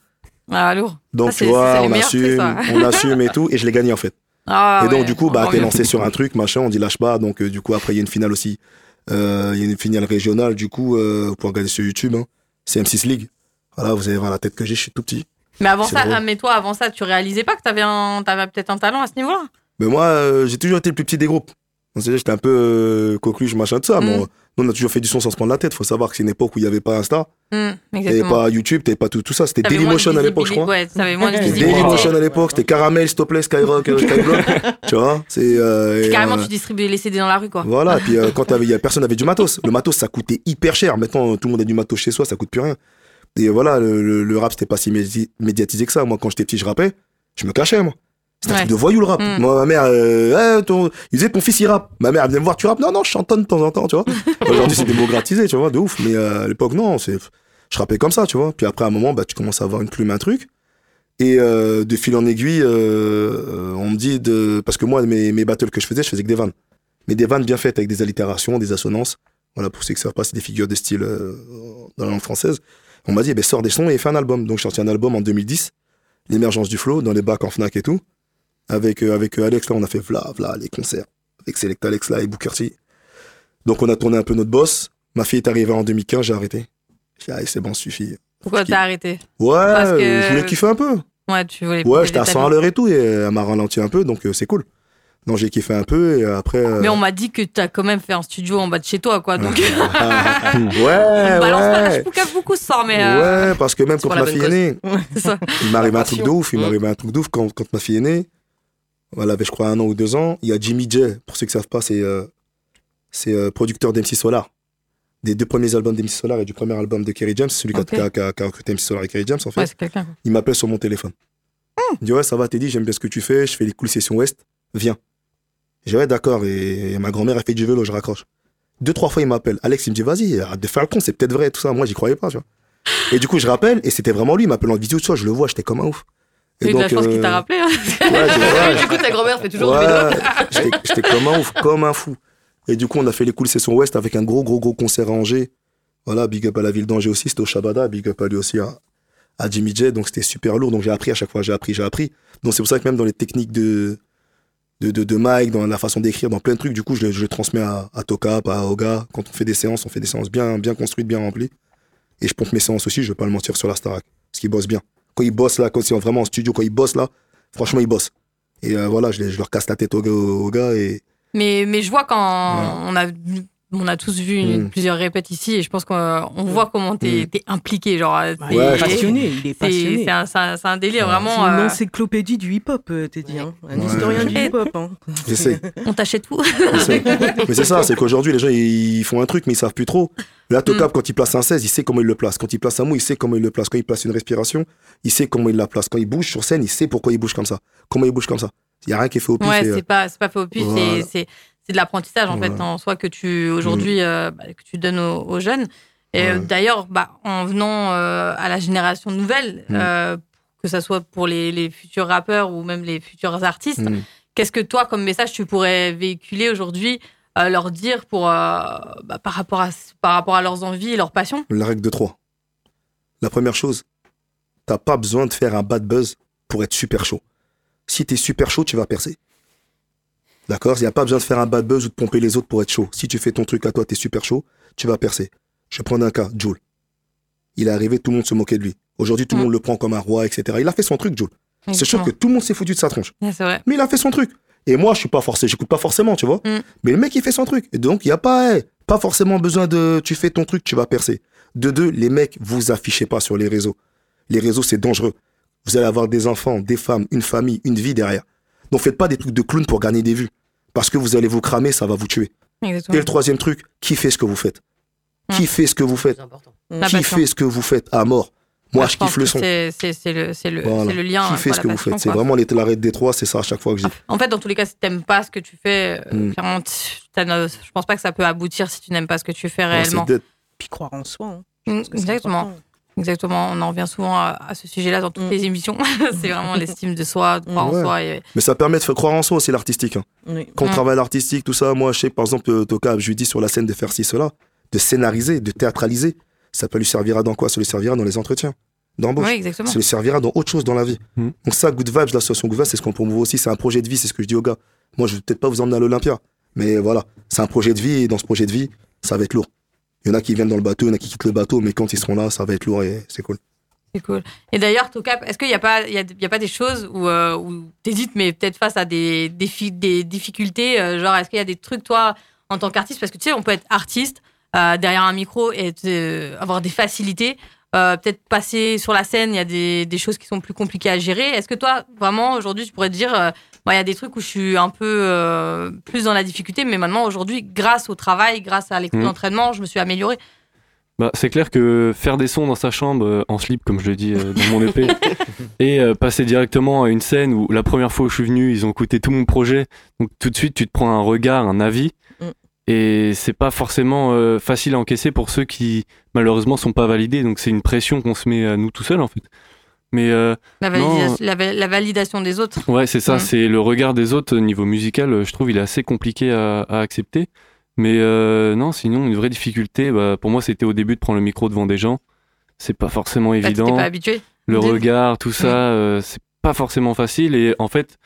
Speaker 2: Ah, lourd.
Speaker 3: Donc,
Speaker 2: Ça,
Speaker 3: tu vois, on assume, on assume et tout, et je l'ai gagné en fait.
Speaker 2: Ah,
Speaker 3: et donc,
Speaker 2: ouais,
Speaker 3: du coup, bah, t'es lancé sur un truc, machin, on dit lâche pas. Donc, euh, du coup, après, il y a une finale aussi. Euh, Il y a une finale régionale, du coup, euh, vous pouvez regarder sur YouTube. Hein. C'est M6 League. Voilà, vous allez voir la tête que j'ai, je suis tout petit.
Speaker 2: Mais avant ça, ah, mais toi, avant ça, tu réalisais pas que t'avais un... t'avais peut-être un talent à ce niveau-là?
Speaker 3: Mais moi, euh, j'ai toujours été le plus petit des groupes. J'étais un peu euh, coqueluche, machin, tout ça.
Speaker 2: Mm.
Speaker 3: Mais on, nous, on a toujours fait du son sans se prendre la tête. faut savoir que c'est une époque où il n'y avait pas Insta, avait
Speaker 2: Exactement.
Speaker 3: pas YouTube, t'avais pas tout, tout ça. C'était
Speaker 2: T'avais de
Speaker 3: Dailymotion à l'époque, je crois.
Speaker 2: Ouais, t'avais moins de
Speaker 3: C'était. Dailymotion à l'époque, c'était Caramel, s'il te plaît, Skyrock, euh, Skyblock. tu vois c'est, euh, et,
Speaker 2: Carrément, tu distribuais les CD dans la rue, quoi.
Speaker 3: Voilà, et puis quand t'avais, personne n'avait du matos. Le matos, ça coûtait hyper cher. Maintenant, tout le monde a du matos chez soi, ça coûte plus rien. Et voilà, le, le- le rap, c'était pas si médi- médiatisé que ça. Moi, quand j'étais petit, je rappais, je me cachais, moi. C'était un
Speaker 2: Ouais.
Speaker 3: truc de voyou, le rap.
Speaker 2: Mm.
Speaker 3: Moi, ma mère, euh, ton... il disait, ton fils, il rappe. Ma mère, elle venait me voir, tu rappes? Non, non, je chantonne de temps en temps, tu vois. Aujourd'hui, c'est démocratisé, tu vois, de ouf. Mais euh, à l'époque, non, c'est... je rappais comme ça, tu vois. Puis après, à un moment, bah, tu commences à avoir une plume, un truc. Et euh, de fil en aiguille, euh, on me dit de. Parce que moi, mes, mes battles que je faisais, je faisais que des vannes. Mais des vannes bien faites avec des allitérations, des assonances. Voilà, pour ceux qui ne savent pas, c'est des figures de style dans la langue française. On m'a dit, eh ben, sors des sons et fais un album. Donc, j'ai sorti un album en 2010, L'émergence du flow, dans les bacs en Fnac et tout. Avec, euh, avec euh, Alex, là, on a fait vla, vla, les concerts. Avec Select Alex, là, et Booker T. Donc, on a tourné un peu notre boss. Ma fille est arrivée en 2015, j'ai arrêté. J'ai dit, allez, c'est bon, suffit.
Speaker 2: Pourquoi t'as arrêté?
Speaker 3: Ouais,
Speaker 2: Parce que-
Speaker 3: je voulais kiffer un peu.
Speaker 2: Ouais, tu voulais.
Speaker 3: Ouais, j'étais à
Speaker 2: ta
Speaker 3: 100 à l'heure et tout, et elle m'a ralenti un peu, donc euh, c'est cool. Non, j'ai kiffé un peu, et après. euh,
Speaker 2: Mais on m'a dit que t'as quand même fait un studio en bas de chez toi, quoi. Donc,
Speaker 3: ouais,
Speaker 2: balance pas. Je
Speaker 3: ouais.
Speaker 2: poucave beaucoup soir, mais. euh,
Speaker 3: Ouais, parce que même quand
Speaker 2: la
Speaker 3: ma fille est née,
Speaker 2: ça.
Speaker 3: il m'arrive un truc de ouf, il m'arrive un truc de ouf quand, quand ma fille est née. Elle avait, je crois, un an ou deux ans. Il y a Jimmy J, pour ceux qui savent pas, c'est euh, euh, producteur d'MC Solar. Des deux premiers albums d'MC Solar et du premier album de Kerry James, celui qui a-
Speaker 2: Ok.
Speaker 3: qui a, a recruté MC Solar et Kerry James, en fait.
Speaker 2: Ouais.
Speaker 3: Il m'appelle sur mon téléphone. Il me dit Ouais, ça va, Teddy, j'aime bien ce que tu fais, je fais les cool sessions Ouest, viens. J'ai Ouais, d'accord, et, et ma grand-mère a fait du vélo, je raccroche. Deux, trois fois, il m'appelle. Alex, il me dit Vas-y, arrête de faire le con, c'est peut-être vrai, tout ça. Moi, j'y croyais pas, tu vois. Et du coup, je rappelle, et c'était vraiment lui, il m'appelle en vidéo, tu vois, je le vois, j'étais comme un ouf.
Speaker 2: T'as eu de la chance qu'il t'a
Speaker 3: euh,
Speaker 2: rappelé. hein.
Speaker 3: Ouais,
Speaker 1: Du coup, ta grand-mère fait toujours
Speaker 3: Ouais,
Speaker 1: du
Speaker 3: j'étais comme un ouf, comme un fou. Et du coup, on a fait les cool sessions Ouest avec un gros, gros, gros concert à Angers. Voilà, big up à la ville d'Angers aussi, c'était au Shabada, big up à lui aussi à, à Jimmy J. Donc c'était super lourd, donc j'ai appris à chaque fois, j'ai appris, j'ai appris. Donc c'est pour ça que même dans les techniques de, de, de, de Mike, dans la façon d'écrire, dans plein de trucs, du coup, je, le- je le transmets à, à Tokap, à Oga. Quand on fait des séances, on fait des séances bien, bien construites, bien remplies. Et je pompe mes séances aussi, je vais pas le mentir sur la Starac. Parce qu'il bosse bien. Quand il bosse là, quand c'est vraiment en studio, quand il bosse là, franchement, il bosse. Et euh, voilà, je, les- je leur casse la tête aux gars, aux gars et
Speaker 2: Mais, mais je vois quand on a on a tous vu une-
Speaker 3: Mm.
Speaker 2: plusieurs répètes ici et je pense qu'on on voit comment t'es
Speaker 3: Mm.
Speaker 2: t'es impliqué. Genre,
Speaker 6: Bah, il est
Speaker 3: pense.
Speaker 6: passionné, il est
Speaker 2: c'est
Speaker 6: passionné.
Speaker 2: c'est un, délire
Speaker 3: Ouais.
Speaker 6: C'est
Speaker 2: vraiment.
Speaker 6: une
Speaker 2: euh,
Speaker 6: encyclopédie du hip-hop, euh, t'es dit. Hein. Un
Speaker 3: Ouais.
Speaker 6: historien du hip-hop. Hein.
Speaker 2: on t'achète tout.
Speaker 3: mais c'est ça, c'est qu'aujourd'hui, les gens, ils font un truc, mais ils savent plus trop. Là, Tokap, quand il place un 16, il sait comment il le place. Quand il place un mot, il sait comment il le place. Quand il place une respiration, il sait comment il la place. Quand il bouge sur scène, il sait pourquoi il bouge comme ça. Comment il bouge comme ça. Il n'y a rien qui est fait au pif.
Speaker 2: Ouais,
Speaker 3: euh,
Speaker 2: c'est pas, c'est pas fait au
Speaker 3: Voilà.
Speaker 2: c'est- c'est de l'apprentissage en fait, en soi que tu aujourd'hui euh, bah, que tu donnes aux, aux jeunes. Et euh,
Speaker 3: Ouais.
Speaker 2: d'ailleurs, bah, en venant euh, à la génération nouvelle,
Speaker 3: Mm.
Speaker 2: euh, que ça soit pour les, les futurs rappeurs ou même les futurs artistes,
Speaker 3: mm.
Speaker 2: qu'est-ce que toi, comme message, tu pourrais véhiculer aujourd'hui, euh, leur dire pour bah, par rapport à par rapport à leurs envies et leurs passions?
Speaker 3: La règle de 3. La première chose, t'as pas besoin de faire un bad buzz pour être super chaud. Si t'es super chaud, tu vas percer. D'accord Il n'y a pas besoin de faire un bad buzz ou de pomper les autres pour être chaud. Si tu fais ton truc à toi, t'es super chaud, tu vas percer. Je vais prendre un cas, Jules. Il est arrivé, tout le monde se moquait de lui. Aujourd'hui, tout le
Speaker 2: Mm.
Speaker 3: monde le prend comme un roi, etc. Il a fait son truc, Jules. C'est sûr que tout le monde s'est foutu de sa tronche.
Speaker 2: Ouais, c'est vrai.
Speaker 3: Mais il a fait son truc. Et moi, je suis pas forcé, j'écoute pas forcément, tu vois.
Speaker 2: Mm.
Speaker 3: Mais le mec, il fait son truc. Et donc, il y a pas, hey, pas forcément besoin de, tu fais ton truc, tu vas percer. De deux, les mecs, vous affichez pas sur les réseaux. Les réseaux, c'est dangereux. Vous allez avoir des enfants, des femmes, une famille, une vie derrière. Donc, faites pas des trucs de clown pour gagner des vues. Parce que vous allez vous cramer, ça va vous tuer. Et le troisième truc, kiffez ce que vous faites.
Speaker 2: Mm.
Speaker 3: Kiffez ce que vous faites. Kiffez ce que vous faites à mort. Moi,
Speaker 2: Ouais,
Speaker 3: je kiffe le son.
Speaker 2: C'est le, le,
Speaker 3: Voilà.
Speaker 2: le lien.
Speaker 3: Kiffez
Speaker 2: quoi,
Speaker 3: ce que vous faites. C'est vraiment les- l'arrêt de Détroit, c'est ça à chaque fois que je dis.
Speaker 2: En fait, dans tous les cas, si t'aimes pas ce que tu fais, euh,
Speaker 3: Mm.
Speaker 2: clairement, t'as ne- je pense pas que ça peut aboutir si tu n'aimes pas ce que tu fais
Speaker 3: Ouais,
Speaker 2: réellement.
Speaker 3: c'est dead.
Speaker 6: Puis croire en soi. hein.
Speaker 2: Mm,
Speaker 6: c'est
Speaker 2: Exactement. Exactement. On en revient souvent à, à ce sujet-là dans toutes
Speaker 6: Mm.
Speaker 2: les émissions. c'est vraiment l'estime de soi, de croire
Speaker 3: Ouais.
Speaker 2: en soi. Et...
Speaker 3: Mais ça permet de faire croire en soi aussi l'artistique. hein.
Speaker 6: Oui.
Speaker 3: Quand on
Speaker 2: Mm.
Speaker 3: travaille l'artistique, tout ça, moi, je sais, par exemple, euh, Toka, je lui dis sur la scène de faire ci, cela, de scénariser, de théâtraliser. Ça peut lui servira dans quoi? Ça lui servira dans les entretiens, d'embauche.
Speaker 2: Oui, exactement.
Speaker 3: Ça lui servira dans autre chose dans la vie.
Speaker 4: Mm.
Speaker 3: Donc ça, Good Vibes, l'association Good Vibes, c'est ce qu'on promouve aussi. C'est un projet de vie, c'est ce que je dis aux gars. Moi, je vais peut-être pas vous emmener à l'Olympia, mais voilà, c'est un projet de vie et dans ce projet de vie, ça va être lourd. Il y en a qui viennent dans le bateau, il y en a qui quittent le bateau, mais quand ils seront là, ça va être lourd et c'est cool.
Speaker 2: C'est cool. Et d'ailleurs, Tocap, est-ce qu'il n'y a, pas- y a, pas des choses où, euh, où t'hésites, mais peut-être face à des, difficultés euh, Genre, est-ce qu'il y a des trucs, toi, en tant qu'artiste Parce que tu sais, on peut être artiste euh, derrière un micro et avoir des facilités. Peut-être passer sur la scène, il y a des, choses qui sont plus compliquées à gérer. Est-ce que toi, vraiment, aujourd'hui, tu pourrais te dire, il y a des trucs où je suis un peu euh, plus dans la difficulté, mais maintenant, aujourd'hui, grâce au travail, grâce à l'écoute
Speaker 4: Mhm.
Speaker 2: d'entraînement, je me suis améliorée.
Speaker 4: Bah, c'est clair que faire des sons dans sa chambre euh, en slip, comme je le dis euh, dans mon EP, et euh, passer directement à une scène où la première fois où je suis venu, ils ont écouté tout mon projet, donc tout de suite tu te prends un regard, un avis,
Speaker 6: Mm.
Speaker 4: et c'est pas forcément facile à encaisser pour ceux qui malheureusement sont pas validés, donc c'est une pression qu'on se met à nous tout seuls en fait. Mais euh,
Speaker 2: La,
Speaker 4: Non.
Speaker 2: validation, la, va- la validation des autres.
Speaker 4: Ouais, c'est ça,
Speaker 2: Mm.
Speaker 4: c'est le regard des autres au niveau musical, je trouve il est assez compliqué à, à accepter. Mais euh, non, sinon, une vraie difficulté, bah, pour moi, c'était au début de prendre le micro devant des gens. C'est pas forcément
Speaker 2: Bah,
Speaker 4: évident.
Speaker 2: pas habitué.
Speaker 4: Le regard, tout ça,
Speaker 2: Mm.
Speaker 4: euh, c'est pas forcément facile. Et en fait,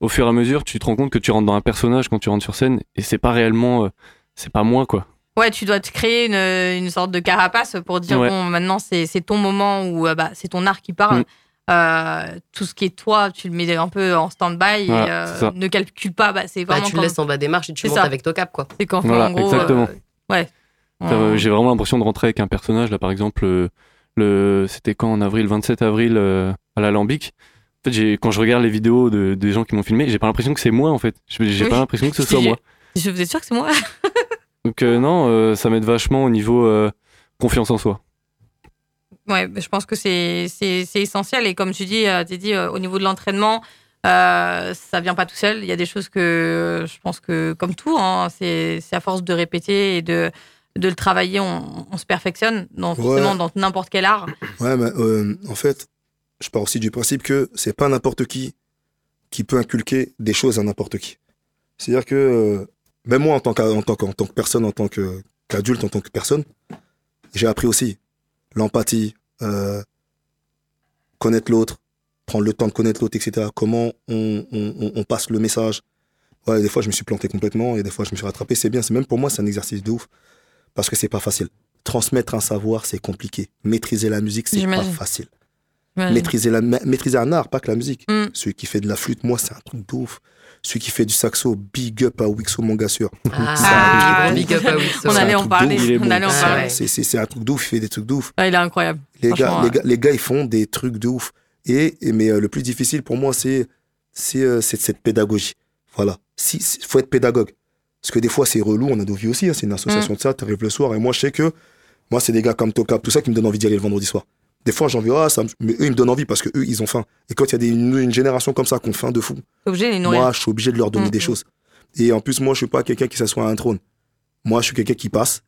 Speaker 4: au fur et à mesure, tu te rends compte que tu rentres dans un personnage quand tu rentres sur scène et c'est pas réellement. c'est pas moi, quoi.
Speaker 2: Ouais, tu dois te créer une, une sorte de carapace pour dire
Speaker 4: Ouais.
Speaker 2: bon, maintenant c'est c'est ton moment où euh, bah, c'est ton art qui parle.
Speaker 4: Mm.
Speaker 2: Euh, tout ce qui est toi, tu le mets un peu en stand-by
Speaker 4: Voilà,
Speaker 2: et euh, ne calcule pas. Bah, c'est
Speaker 1: Bah,
Speaker 2: vraiment
Speaker 1: tu le laisses en bas des marches et tu
Speaker 2: C'est
Speaker 1: montes
Speaker 2: ça.
Speaker 1: avec Tocap, quoi.
Speaker 2: c'est quand
Speaker 4: Voilà,
Speaker 2: en gros.
Speaker 4: exactement.
Speaker 2: euh, ouais.
Speaker 4: Euh, J'ai vraiment l'impression de rentrer avec un personnage, là, par exemple, le, c'était quand en avril, 27 avril, euh, à l'Alambic. En fait, j'ai- quand je regarde les vidéos de, des gens qui m'ont filmé, j'ai pas l'impression que c'est moi, en fait. J'ai j'ai
Speaker 2: Oui.
Speaker 4: pas l'impression que ce soit moi.
Speaker 2: Je vous êtes sûr que c'est moi
Speaker 4: Donc, euh, non, euh, ça m'aide vachement au niveau euh, confiance en soi.
Speaker 2: Ouais, je pense que c'est essentiel. Et comme tu dis, t'as dit, euh, au niveau de l'entraînement, euh, ça vient pas tout seul. Il y a des choses que je pense que, comme tout, hein, c'est c'est à force de répéter et de, de le travailler, on, on se perfectionne dans,
Speaker 3: Ouais.
Speaker 2: forcément dans n'importe quel art.
Speaker 3: Ouais, mais euh, en fait, je pars aussi du principe que c'est pas n'importe qui qui peut inculquer des choses à n'importe qui. C'est-à-dire que euh, même moi, en tant, en tant, que- en tant que personne, en tant qu'adulte, en tant que personne, j'ai appris aussi l'empathie, euh, connaître l'autre, prendre le temps de connaître l'autre, etc. Comment on, on- on- on passe le message. Ouais, des fois, je me suis planté complètement et des fois, je me suis rattrapé. C'est bien, c'est même pour moi, c'est un exercice de ouf parce que c'est pas facile. Transmettre un savoir, c'est compliqué. Maîtriser la musique, c'est pas facile. Maîtriser, la, ma- maîtriser un art, pas que la musique.
Speaker 2: Mm.
Speaker 3: Celui qui fait de la flûte, moi, c'est un truc de ouf. Celui qui fait du saxo, big up à Wixo, mon gars sûr.
Speaker 1: Ah,
Speaker 2: Ah,
Speaker 1: big up à Wix.
Speaker 2: On
Speaker 3: C'est
Speaker 2: allait
Speaker 3: un
Speaker 2: en parler. On allait en.
Speaker 3: C'est, un truc de ouf, il fait des trucs de ouf.
Speaker 2: Ah, il est incroyable.
Speaker 3: Les gars, les, gars, les gars, ils font des trucs de ouf. Et, et- mais euh, le plus difficile pour moi, c'est, c'est, euh, c'est cette pédagogie. Voilà. Si, il faut être pédagogue. Parce que des fois, c'est relou. On a nos vies aussi. hein, c'est une association de ça. Tu arrives le soir. Et moi, je sais que moi, c'est des gars comme Tocap, tout ça qui me donnent envie d'y aller le vendredi soir. Des fois, j'ai envie, ah, ça me- mais eux, ils me donnent envie parce que eux, ils ont faim. Et quand il y a des, une, une génération comme ça qui ont faim de fou,
Speaker 2: obligé
Speaker 3: moi, je suis obligé de leur donner
Speaker 2: Mm,
Speaker 3: des
Speaker 2: mm.
Speaker 3: choses. Et en plus, moi, je suis pas quelqu'un qui s'assoit à un trône. Moi, je suis quelqu'un qui passe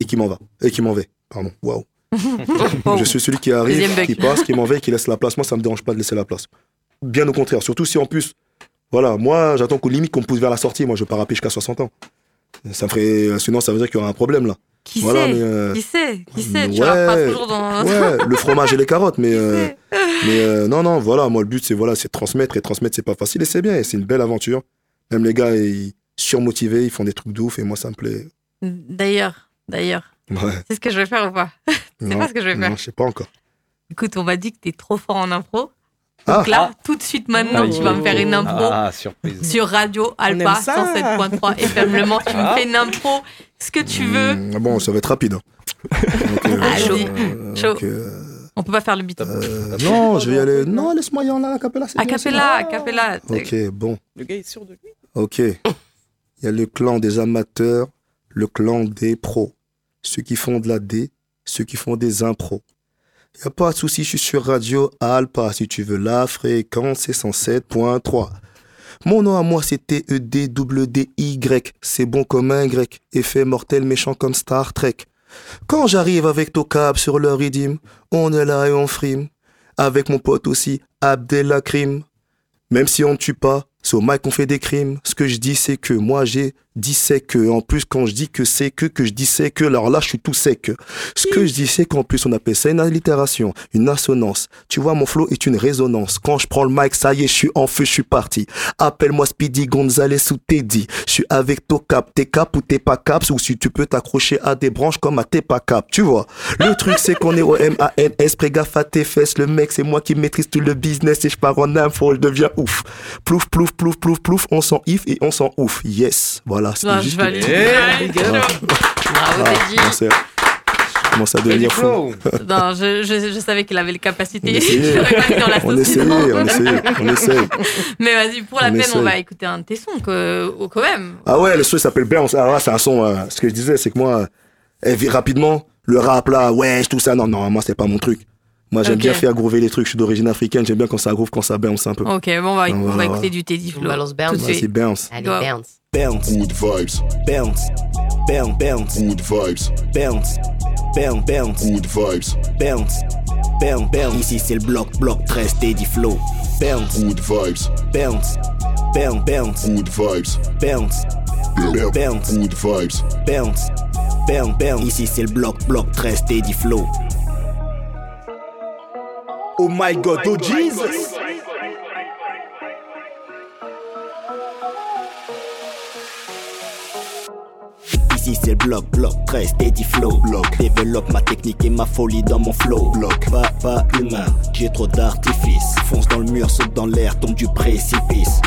Speaker 3: et qui m'en va. Et qui m'en va. Pardon. Waouh. Je suis celui qui arrive, qui passe, qui m'en va et qui laisse la place. Moi, ça me dérange pas de laisser la place. Bien au contraire. Surtout si en plus, voilà, moi, j'attends qu'au limite qu'on me pousse vers la sortie. Moi, je vais pas rapper jusqu'à 60 ans. Ça ferait, sinon, ça veut dire qu'il y aura un problème là.
Speaker 2: Qui
Speaker 3: voilà,
Speaker 2: sait
Speaker 3: euh,
Speaker 2: Qui sait Qui sait Tu
Speaker 3: ouais,
Speaker 2: rapperas toujours dans.
Speaker 3: ouais, le fromage et les carottes, mais.
Speaker 2: Qui
Speaker 3: euh, mais euh, non, non, voilà, moi le but c'est voilà, c'est transmettre et transmettre c'est pas facile et c'est bien et c'est une belle aventure. Même les gars, ils surmotivés, ils font des trucs de ouf et moi ça me plaît.
Speaker 2: D'ailleurs, d'ailleurs,
Speaker 3: Ouais.
Speaker 2: c'est ce que je vais faire ou pas?
Speaker 3: Non,
Speaker 2: pas ce que je vais faire.
Speaker 3: Non, je sais pas encore.
Speaker 2: Écoute, on m'a dit que t'es trop fort en impro. Donc
Speaker 3: Ah.
Speaker 2: là, tout de suite maintenant,
Speaker 4: Ah,
Speaker 2: tu vas me faire une impro
Speaker 5: Ah,
Speaker 2: sur Radio Alpa
Speaker 6: aime ça.
Speaker 2: 107.3 FM Le Mans. Tu me fais une impro, ce que tu veux.
Speaker 3: Mm, bon, ça va être rapide.
Speaker 2: Ah, chaud. On peut pas faire le beat.
Speaker 3: euh, non, je vais y aller. Non, laisse-moi y en là, a cappella. c'est
Speaker 2: A
Speaker 3: bien,
Speaker 2: cappella, a
Speaker 3: c'est-
Speaker 2: cappella.
Speaker 3: Ok, bon.
Speaker 6: Le gars est sûr de lui.
Speaker 3: Ok. Il y a le clan des amateurs, le clan des pros. Ceux qui font de la D, ceux qui font des impros. A pas de souci, je suis sur Radio Alpa. Si tu veux la fréquence, c'est 107.3. Mon nom à moi, c'est T-E-D-W-D-Y. C'est bon comme un grec. Effet mortel méchant comme Star Trek. Quand j'arrive avec Tocab sur le rythme, on est là et on frime. Avec mon pote aussi, Abdelakrim. Même si on ne tue pas, au mic qu'on fait des crimes. Ce que je dis, c'est que moi j'ai dit c'est que. En plus, quand je dis que c'est que, que je dis c'est que, alors là, je suis tout sec. Ce que je dis, c'est qu'en plus, on appelle ça une allitération, une assonance. Tu vois, mon flow est une résonance. Quand je prends le mic, ça y est, je suis en feu, je suis parti. Appelle-moi Speedy Gonzalez ou Teddy. Je suis avec Tocap, t'es cap ou t'es pas caps, ou si tu peux t'accrocher à des branches comme à t'es pas cap, tu vois. Le truc, c'est qu'on est au M-A-N-S, pré gaffe à tes fesses. Le mec, c'est moi qui maîtrise tout le business et je pars en info, je deviens ouf. Plouf, plouf, plouf, plouf, plouf, on s'en if et on s'en ouf. Yes, voilà. c'était
Speaker 2: Non,
Speaker 3: juste
Speaker 2: je valide.
Speaker 3: Voilà.
Speaker 2: Bravo,
Speaker 3: Ah,
Speaker 2: Teddy.
Speaker 3: commence à- devenir fou.
Speaker 2: Non, je, je, je savais qu'il avait les capacités.
Speaker 3: On essayait. On essayait, on essayait.
Speaker 2: Mais vas-y, pour la
Speaker 3: On
Speaker 2: peine,
Speaker 3: essaye.
Speaker 2: on va écouter un de tes sons que, quand même.
Speaker 3: Ah ouais, le son s'appelle Bounce. Alors là, c'est un son. euh, ce que je disais, c'est que moi, euh, rapidement, le rap là, ouais, tout ça, non, non, moi, c'est pas mon truc. Moi, j'aime
Speaker 2: Ok.
Speaker 3: bien faire groover les trucs. Je suis d'origine africaine, j'aime bien quand ça groove, quand ça bounce un peu.
Speaker 2: Ok, bon, on va, on va
Speaker 3: Voilà.
Speaker 2: écouter du Teddy
Speaker 1: On
Speaker 2: Flow.
Speaker 1: balance
Speaker 2: Tout
Speaker 1: Bounce.
Speaker 3: Vas-y,
Speaker 2: suite.
Speaker 3: bounce.
Speaker 1: Allez, bounce.
Speaker 10: Bounce,
Speaker 8: Good vibes,
Speaker 10: bounce, bounce, bounce,
Speaker 8: good vibes,
Speaker 10: bounce, bounce, bounce,
Speaker 8: good vibes,
Speaker 10: bounce, bounce, bounce. Ici c'est le bloc, bloc 13, Teddy Flow. Bounce,
Speaker 8: good vibes,
Speaker 10: bounce, bounce, bounce,
Speaker 8: good vibes,
Speaker 10: bounce, bounce,
Speaker 8: good vibes.
Speaker 10: bounce, bounce, bounce. Ici c'est le bloc, bloc 13, Teddy Flow.
Speaker 3: Oh my god, oh Jesus!
Speaker 10: Ici c'est bloc, bloc 13, Teddy Flow.
Speaker 8: Bloc.
Speaker 10: Développe ma technique et ma folie dans mon flow.
Speaker 8: Bloc.
Speaker 10: Pas, pas humain, j'ai trop d'artifice. Fonce dans le mur, saute dans l'air, tombe du précipice.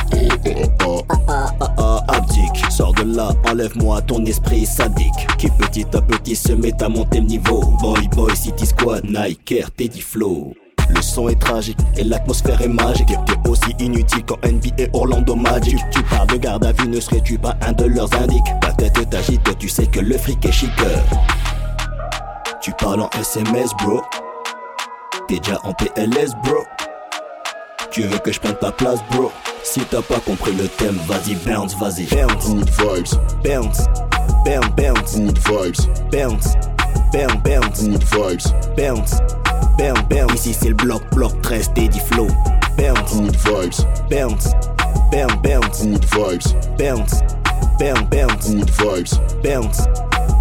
Speaker 10: Ah ah, abdique, sors de là, enlève-moi ton esprit sadique. Qui petit à petit se met à monter le niveau. Boy, boy, City Squad, Nike, Air, Teddy Flow. Le son est tragique et l'atmosphère est magique. T'es aussi inutile qu'en NBA Orlando Magic. Tu parles de garde à vue, ne serais-tu pas un de leurs indiques? Ta tête t'agite, tu sais que le fric est chiqueur. Tu parles en SMS, bro. T'es déjà en PLS, bro. Tu veux que je prenne ta place, bro? Si t'as pas compris le thème, vas-y, bounce, vas-y. Bounce,
Speaker 8: Good vibes,
Speaker 10: bounce, bounce, bounce,
Speaker 8: good vibes,
Speaker 10: bounce, bounce, bounce.
Speaker 8: good vibes,
Speaker 10: Bounce, bounce, bounce. Ici c'est le bloc, bloc 13, Teddy Flow. Bounce,
Speaker 8: good vibes,
Speaker 10: bounce, bounce, bounce,
Speaker 8: good vibes,
Speaker 10: bounce, bounce, bounce,
Speaker 8: good vibes,
Speaker 10: bounce,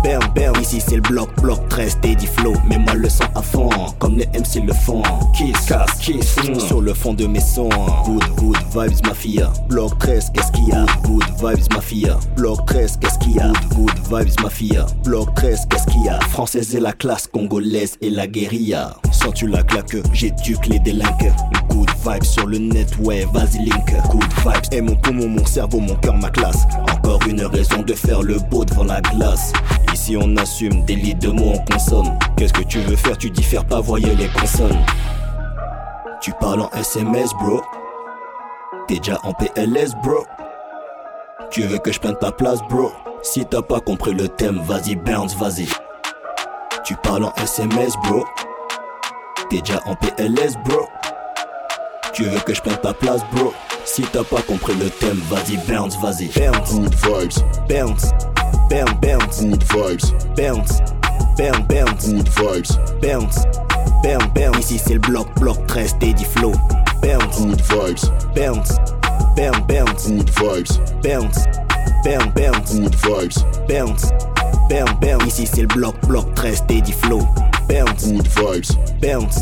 Speaker 10: bounce, bounce. Ici c'est le bloc, bloc 13, Teddy Flow. Mets-moi le sang à fond, comme les MC le font. Kiss, casse, kiss, mm, sur le fond de mes sons. Good, good vibes, mafia. Bloc 13, qu'est-ce qu'il y a? Good, vibes, mafia. Bloc 13, qu'est-ce qu'il y a? Good, good vibes, mafia. Bloc 13, qu'est-ce qu'il y a? Française et la classe, congolaise et la guérilla. Sens-tu la claque? J'éduque les délinquants. Good vibes sur le net, ouais, vas-y link. Good vibes, et mon poumon, mon cerveau, mon cœur, ma classe. Encore une raison de faire le beau devant la glace. Ici on assume, des lits de mots on consomme. Qu'est-ce que tu veux faire, tu diffères pas, voyez les consonnes. Tu parles en SMS, bro. T'es déjà en PLS, bro. Tu veux que je prenne ta place, bro? Si t'as pas compris le thème, vas-y, bounce, vas-y. Tu parles en SMS, bro. T'es déjà en PLS, bro. Tu veux que je prenne ta place, bro? Si t'as pas compris le thème, vas-y, bounce, vas-y. Bounce,
Speaker 8: good vibes,
Speaker 10: bounce, bounce, bounce,
Speaker 8: good vibes,
Speaker 10: bounce, bounce, bounce,
Speaker 8: good vibes,
Speaker 10: bounce, bounce, bounce. Ici c'est le bloc, bloc 13, Teddy Flow. Bounce,
Speaker 8: good vibes,
Speaker 10: bounce, bounce, bounce,
Speaker 8: good vibes,
Speaker 10: bounce, bounce, bounce,
Speaker 8: good vibes,
Speaker 10: bounce, bounce, bounce. Ici c'est le bloc, bloc 13, Teddy Flow. Bounce,
Speaker 8: good vibes,
Speaker 10: bounce,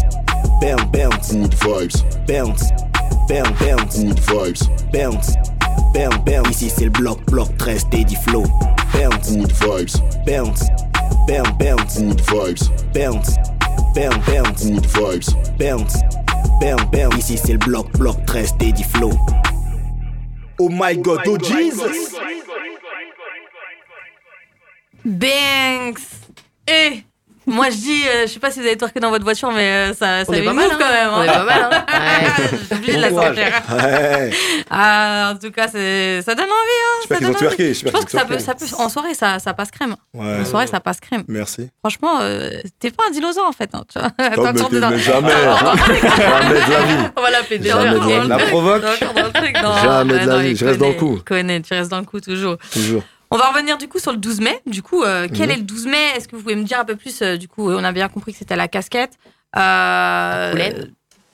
Speaker 10: bounce, bounce,
Speaker 8: good vibes,
Speaker 10: bounce, bounce, bounce,
Speaker 8: good vibes,
Speaker 10: bounce, bounce, bounce. Ici c'est le bloc, bloc 13, Teddy Flow. Bounce,
Speaker 8: good vibes,
Speaker 10: bounce, bounce, bounce,
Speaker 8: good vibes,
Speaker 10: bounce, bounce, bounce,
Speaker 8: good vibes,
Speaker 10: bounce, bam, bam. Ici c'est le bloc, bloc 13, Teddy Flow.
Speaker 3: Oh my god, oh Jesus!
Speaker 2: Banks. Et moi je dis, euh, je sais pas si vous avez twerké dans votre voiture, mais euh, ça, ça
Speaker 1: On est
Speaker 2: fait
Speaker 1: pas mal, hein.
Speaker 2: quand même.
Speaker 1: On est pas mal, hein. Ouais.
Speaker 2: J'ai oublié de la
Speaker 3: courage.
Speaker 2: sortir.
Speaker 3: Ouais.
Speaker 2: Ah, en tout cas, c'est- ça donne envie. Hein,
Speaker 3: J'espère
Speaker 2: ça
Speaker 3: qu'ils ont
Speaker 2: envie.
Speaker 3: twerké.
Speaker 2: Je
Speaker 3: j'espère
Speaker 2: pense
Speaker 3: qu'ils
Speaker 2: que
Speaker 3: ont
Speaker 2: ça peut,
Speaker 3: twerké.
Speaker 2: ça peut, en soirée, ça, ça passe crème.
Speaker 3: Ouais.
Speaker 2: En soirée, ça passe crème.
Speaker 3: Merci.
Speaker 2: Franchement, euh, t'es pas un dinosaure en fait. Hein, tu vois. Tant
Speaker 3: mais,
Speaker 2: qu'on est
Speaker 3: mais
Speaker 2: dans-
Speaker 3: jamais, jamais de la vie.
Speaker 2: On va l'appeler
Speaker 3: Jamais de la vie.
Speaker 5: La provoque.
Speaker 3: Jamais de la vie, je reste dans le coup.
Speaker 2: il connaît, tu restes dans le coup toujours.
Speaker 3: Toujours.
Speaker 2: On va revenir du coup sur le 12 mai. Du coup, euh, quel est le 12 mai? Est-ce que vous pouvez me dire un peu plus euh, Du coup, on a bien compris que c'était à la casquette. Euh,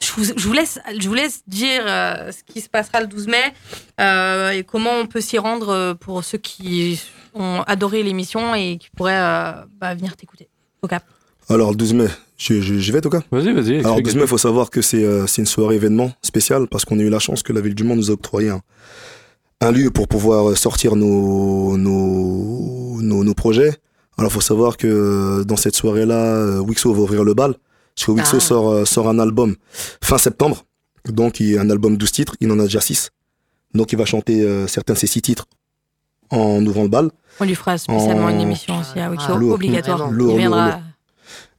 Speaker 2: je, vous, je vous laisse, je vous laisse dire euh, ce qui se passera le 12 mai euh, et comment on peut s'y rendre euh, pour ceux qui ont adoré l'émission et qui pourraient euh, bah, venir t'écouter. Au cap.
Speaker 3: Alors, le 12 mai, j'y vais, Toka?
Speaker 4: Vas-y, vas-y.
Speaker 3: Alors, le
Speaker 4: explique.
Speaker 3: 12 mai, il faut savoir que c'est euh, une soirée événement spéciale parce qu'on a eu la chance que la ville du Mans nous a octroyé un, un lieu pour pouvoir euh, sortir nos, nos, nos, nos projets. Alors, il faut savoir que euh, dans cette soirée-là, euh, Wixo va ouvrir le bal. Parce que Wixo
Speaker 1: Ah.
Speaker 3: sort, sort un album fin septembre. Donc, il y a un album 12 titres. Il en a déjà 6. Donc, il va chanter euh, certains de ces 6 titres en ouvrant le bal.
Speaker 2: On lui fera spécialement
Speaker 3: En-
Speaker 2: une émission aussi à Wixo,
Speaker 1: Ah,
Speaker 2: obligatoire.
Speaker 3: Lourd,
Speaker 2: Il viendra.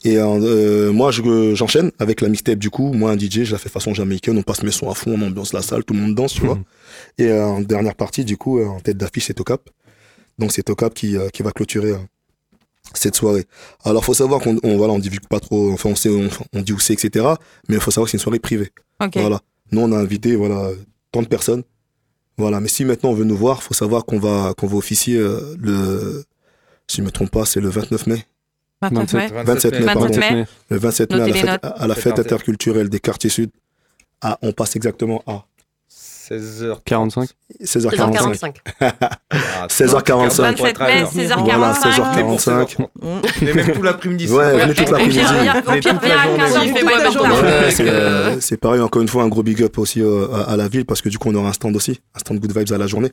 Speaker 3: Et euh, euh, moi, je- j'enchaîne avec la mixtape du coup. Moi, un DJ, je la fais façon jamaïcaine. On passe mes sons à fond, on ambiance la salle, tout le monde danse, tu vois. Et euh, en dernière partie, du coup, euh, en tête d'affiche, c'est Tocap. Donc, c'est Tocap qui, euh, qui va clôturer euh, cette soirée. Alors, faut savoir qu'on on, voilà, on divulgue pas trop, enfin, on, sait, on, on dit où c'est, etc. Mais il faut savoir que c'est une soirée privée. Voilà. Nous, on a invité voilà, tant de personnes. Voilà. Mais si maintenant on veut nous voir, faut savoir qu'on va, qu'on va officier euh, le. Si je me trompe pas, c'est le 29 mai.
Speaker 2: 29 mai.
Speaker 3: 27 mai,
Speaker 2: 27
Speaker 3: pardon.
Speaker 2: mai.
Speaker 3: Le 27 mai, à la, fête, à la interculturelle des quartiers sud. Ah, on passe exactement à
Speaker 5: 16h.
Speaker 4: 45.
Speaker 3: 16h45.
Speaker 1: 16h45.
Speaker 3: 16h45.
Speaker 2: 27 mai, 16h45.
Speaker 3: Voilà, 16h45.
Speaker 5: Mais même tout l'après-midi.
Speaker 3: Ouais, venez toute
Speaker 2: Au
Speaker 3: l'après-midi.
Speaker 2: pire, viens- au
Speaker 5: Mais
Speaker 2: pire,
Speaker 5: toute la
Speaker 2: viens à
Speaker 5: journée.
Speaker 2: 15h, il fait moins
Speaker 6: Toute la
Speaker 2: bon temps.
Speaker 6: journée.
Speaker 3: Ouais, c'est pareil, encore une fois, un gros big up aussi euh, à, la ville parce que du coup, on aura un stand aussi, un stand Good Vibes à la journée.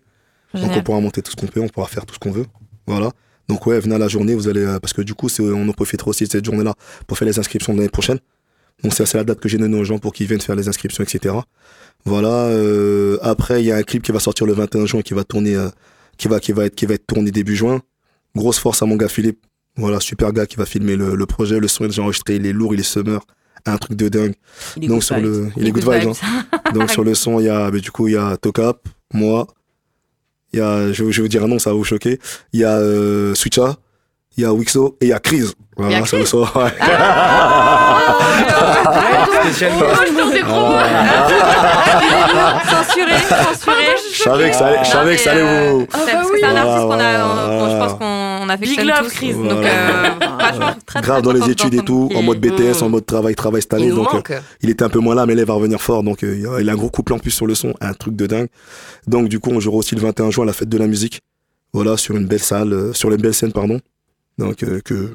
Speaker 3: Donc, on pourra monter tout ce qu'on peut, on pourra faire tout ce qu'on veut. Voilà. Donc, ouais, venez à la journée, vous allez, euh, parce que du coup, c'est- on en profitera aussi de cette journée-là pour faire les inscriptions de l'année prochaine. Donc, c'est la date que j'ai donnée aux gens pour qu'ils viennent faire les inscriptions, etc. Voilà. euh, après, il y a un clip qui va sortir le 21 juin qui va tourner, euh, qui va, qui va être, qui va être tourné début juin. Grosse force à mon gars Philippe. Voilà, super gars qui va filmer le, le projet. Le son est déjà enregistré, il est lourd, il est summer. Un truc de dingue.
Speaker 6: Il est
Speaker 3: Donc
Speaker 6: good
Speaker 3: sur
Speaker 6: vibes.
Speaker 3: le, il est good vibes. hein. Donc sur le son, il y a, mais du coup, il y a Tocap, moi, il y a, je, je vais vous dire un nom, ça va vous choquer. Il y a euh, Switcha, il y a Wixo et il y a Chris. Voilà,
Speaker 1: Il y a
Speaker 3: sur le son. ouais.
Speaker 2: Des promos. Censuré, censuré.
Speaker 3: Je savais que ça allait, je savais que ça allait vous.
Speaker 2: C'est que c'est un
Speaker 3: Voilà,
Speaker 2: artiste qu'on a, je pense qu'on a fait
Speaker 6: Big love, Chris.
Speaker 2: Donc, euh, franchement, très,
Speaker 3: Grave dans les études et tout, en mode BTS, en mode travail, travail cette année.
Speaker 1: Il
Speaker 3: Donc, euh, il était un peu moins là, mais là, il va revenir fort. Donc, euh, il a- il un gros couple en plus sur le son, un truc de dingue. Donc, du coup, on jouera aussi le 21 juin à la fête de la musique. Voilà, sur une belle salle, euh, sur une belle scène, pardon. Donc, que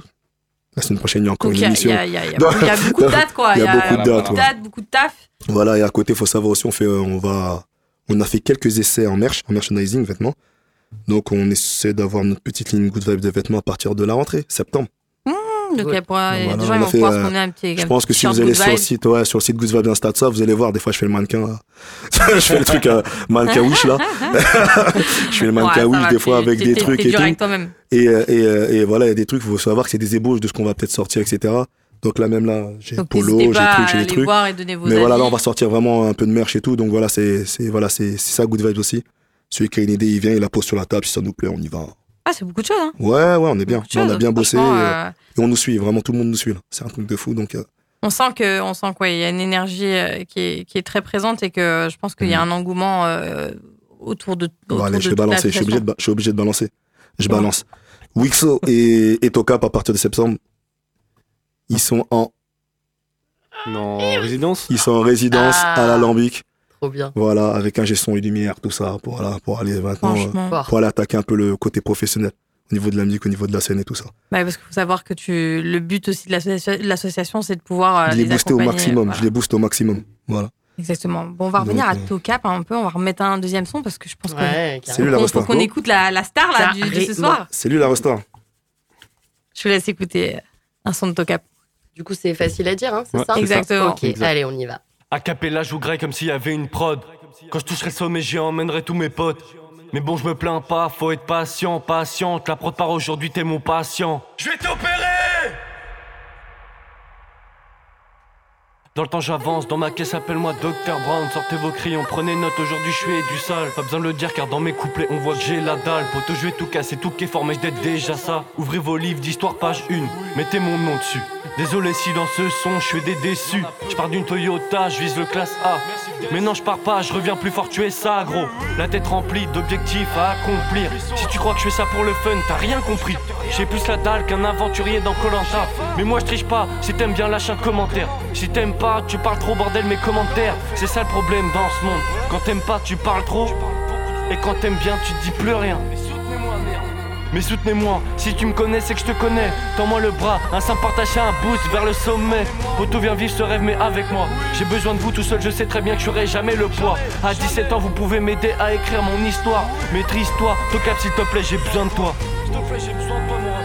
Speaker 3: la semaine prochaine, il y a encore
Speaker 2: Donc,
Speaker 3: une
Speaker 2: il il
Speaker 3: émission.
Speaker 2: il y a- il y a- il y a beaucoup de dates, quoi.
Speaker 3: Il y a beaucoup de dates,
Speaker 2: beaucoup de dates, beaucoup de taf.
Speaker 3: Voilà, et à côté, faut savoir aussi, on fait, on va, on a fait quelques essais en merch, en merchandising, vêtements. Donc, on essaie d'avoir notre petite ligne Good Vibe de vêtements à partir de la rentrée, septembre.
Speaker 2: Donc, y a
Speaker 3: Voilà,
Speaker 2: des gens ils vont
Speaker 3: fait, euh,
Speaker 2: se promener un petit
Speaker 3: Je pense que si vous allez sur le site, ouais, sur le site Good Vibes Insta vous allez voir, des fois, je fais le mannequin, là. je fais le truc, euh, mannequin wish, là. je fais le
Speaker 2: Ouais,
Speaker 3: mannequin
Speaker 2: ça
Speaker 3: wish, des fois, avec des trucs et tout. Et, euh, et, euh, et voilà, il y a des trucs, il faut savoir que c'est des ébauches de ce qu'on va peut-être sortir, etc. Donc là, même là, j'ai polo, j'ai
Speaker 2: pas
Speaker 3: trucs, j'ai des trucs. Mais voilà, là, on va sortir vraiment un peu de merch et tout. Donc voilà, c'est c'est- voilà, c'est ça, Good Vibes aussi. Celui qui a une idée, il vient, il la pose sur la table. Si ça nous plaît, on y va.
Speaker 2: Ah, c'est beaucoup de choses. Hein.
Speaker 3: Ouais, ouais, on est bien. On a
Speaker 2: choses.
Speaker 3: bien bossé euh, et on nous suit. Vraiment, tout le monde nous suit. là. C'est un truc de fou. Donc, euh,
Speaker 2: On sent que, on sent quoi, il y a une énergie euh, qui est, qui est très présente et que je pense qu'il y a un engouement euh, autour de.
Speaker 3: bon,
Speaker 2: autour
Speaker 3: allez,
Speaker 2: de
Speaker 3: je vais balancer. Je suis, obligé de, ba- je suis obligé de balancer. Je balance. Wixo et, et Tocap, à partir de septembre, ils sont en,
Speaker 4: Non, résidence?
Speaker 3: Ils sont en résidence
Speaker 1: Ah.
Speaker 3: à l'Alambic.
Speaker 1: Trop bien.
Speaker 3: Voilà, avec un gestion et lumière, tout ça, pour, voilà, pour aller maintenant, euh, pour aller attaquer un peu le côté professionnel. Au niveau de la musique, au niveau de la scène et tout ça.
Speaker 2: Bah, parce qu'il faut savoir que tu, le but aussi de l'association- de c'est de pouvoir euh,
Speaker 3: je les
Speaker 2: les
Speaker 3: booster au maximum.
Speaker 2: voilà.
Speaker 3: Je les booste au maximum. Voilà.
Speaker 2: Exactement. Bon, on va revenir
Speaker 3: Donc,
Speaker 2: à
Speaker 3: euh,
Speaker 2: Tocap un peu. On va remettre un deuxième son parce que je pense qu'on
Speaker 1: Ouais,
Speaker 2: qu'on- faut qu'on écoute la, la star là, du, de ce soir.
Speaker 3: C'est lui la resta.
Speaker 2: Je vous laisse écouter un son de Tocap.
Speaker 1: Du coup, c'est facile à dire, hein, c'est
Speaker 4: Ouais,
Speaker 1: ça.
Speaker 2: Exactement.
Speaker 1: Ok,
Speaker 4: Exact.
Speaker 1: allez, on y va.
Speaker 11: A capella, je jouerai comme s'il y avait une prod. Quand je toucherai le sommet, j'y emmènerai tous mes potes. Mais bon, je me plains pas, faut être patient, patiente. La prod part aujourd'hui, t'es mon patient. Je vais t'opérer Dans le temps j'avance, dans ma caisse appelle-moi Dr Brown. Sortez vos crayons, prenez note, aujourd'hui je suis du sale. Pas besoin de le dire car dans mes couplets on voit que j'ai la dalle. Pour je vais tout casser, tout qui est formé, d'être déjà ça. Ouvrez vos livres d'histoire page 1, mettez mon nom dessus. Désolé si dans ce son je suis des déçus Je pars d'une Toyota, je vise le classe A. Mais non je pars pas, je reviens plus fort, tu es ça gros. La tête remplie d'objectifs à accomplir. Si tu crois que je fais ça pour le fun, t'as rien compris J'ai plus la dalle qu'un aventurier dans Colanta Mais moi je triche pas, si t'aimes bien lâche un commentaire Si t'aimes pas tu parles trop bordel mes commentaires. C'est ça le problème dans ce monde. Quand t'aimes pas, tu parles trop. Et quand t'aimes bien, tu dis plus rien. Mais soutenez-moi, si tu me connais, c'est que je te connais. Tends-moi le bras, un simple partage, un boost vers le sommet. Poto, viens vivre ce rêve, mais avec moi. J'ai besoin de vous tout seul, je sais très bien que j'aurai jamais le poids. À 17 ans, vous pouvez m'aider à écrire mon histoire. Maîtrise-toi, cap s'il te plaît, j'ai besoin de toi. J'ai besoin de moi.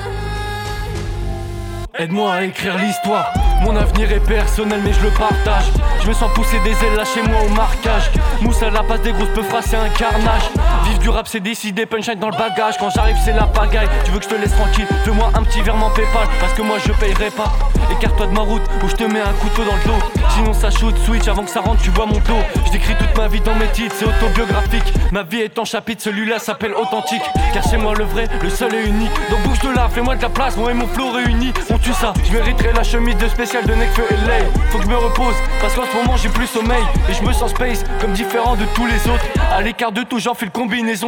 Speaker 11: Aide-moi à écrire l'histoire. Mon avenir est personnel, mais je le partage. Je me sens pousser des ailes là chez moi au marquage. Mousse à la passe des grosses peu c'est un carnage. Du rap, c'est décider, punchline dans le bagage. Quand j'arrive, c'est la pagaille. Tu veux que je te laisse tranquille? Fais-moi un petit verre, PayPal, parce que moi je payerai pas. Écarte-toi de ma route, ou je te mets un couteau dans le dos. Sinon, ça shoot, switch avant que ça rentre, tu vois mon dos. Je décris toute ma vie dans mes titres, c'est autobiographique. Ma vie est en chapitre, celui-là s'appelle authentique. Car c'est moi le vrai, le seul et unique. Donc bouge de là, fais-moi de la place, moi et mon flow réunis. On tue ça, je mériterai la chemise de spécial de Nekfeu et Lay. Faut que je me repose, parce qu'en ce moment j'ai plus sommeil. Et je me sens space, comme différent de tous les autres. À l'écart de tout, j'en fais le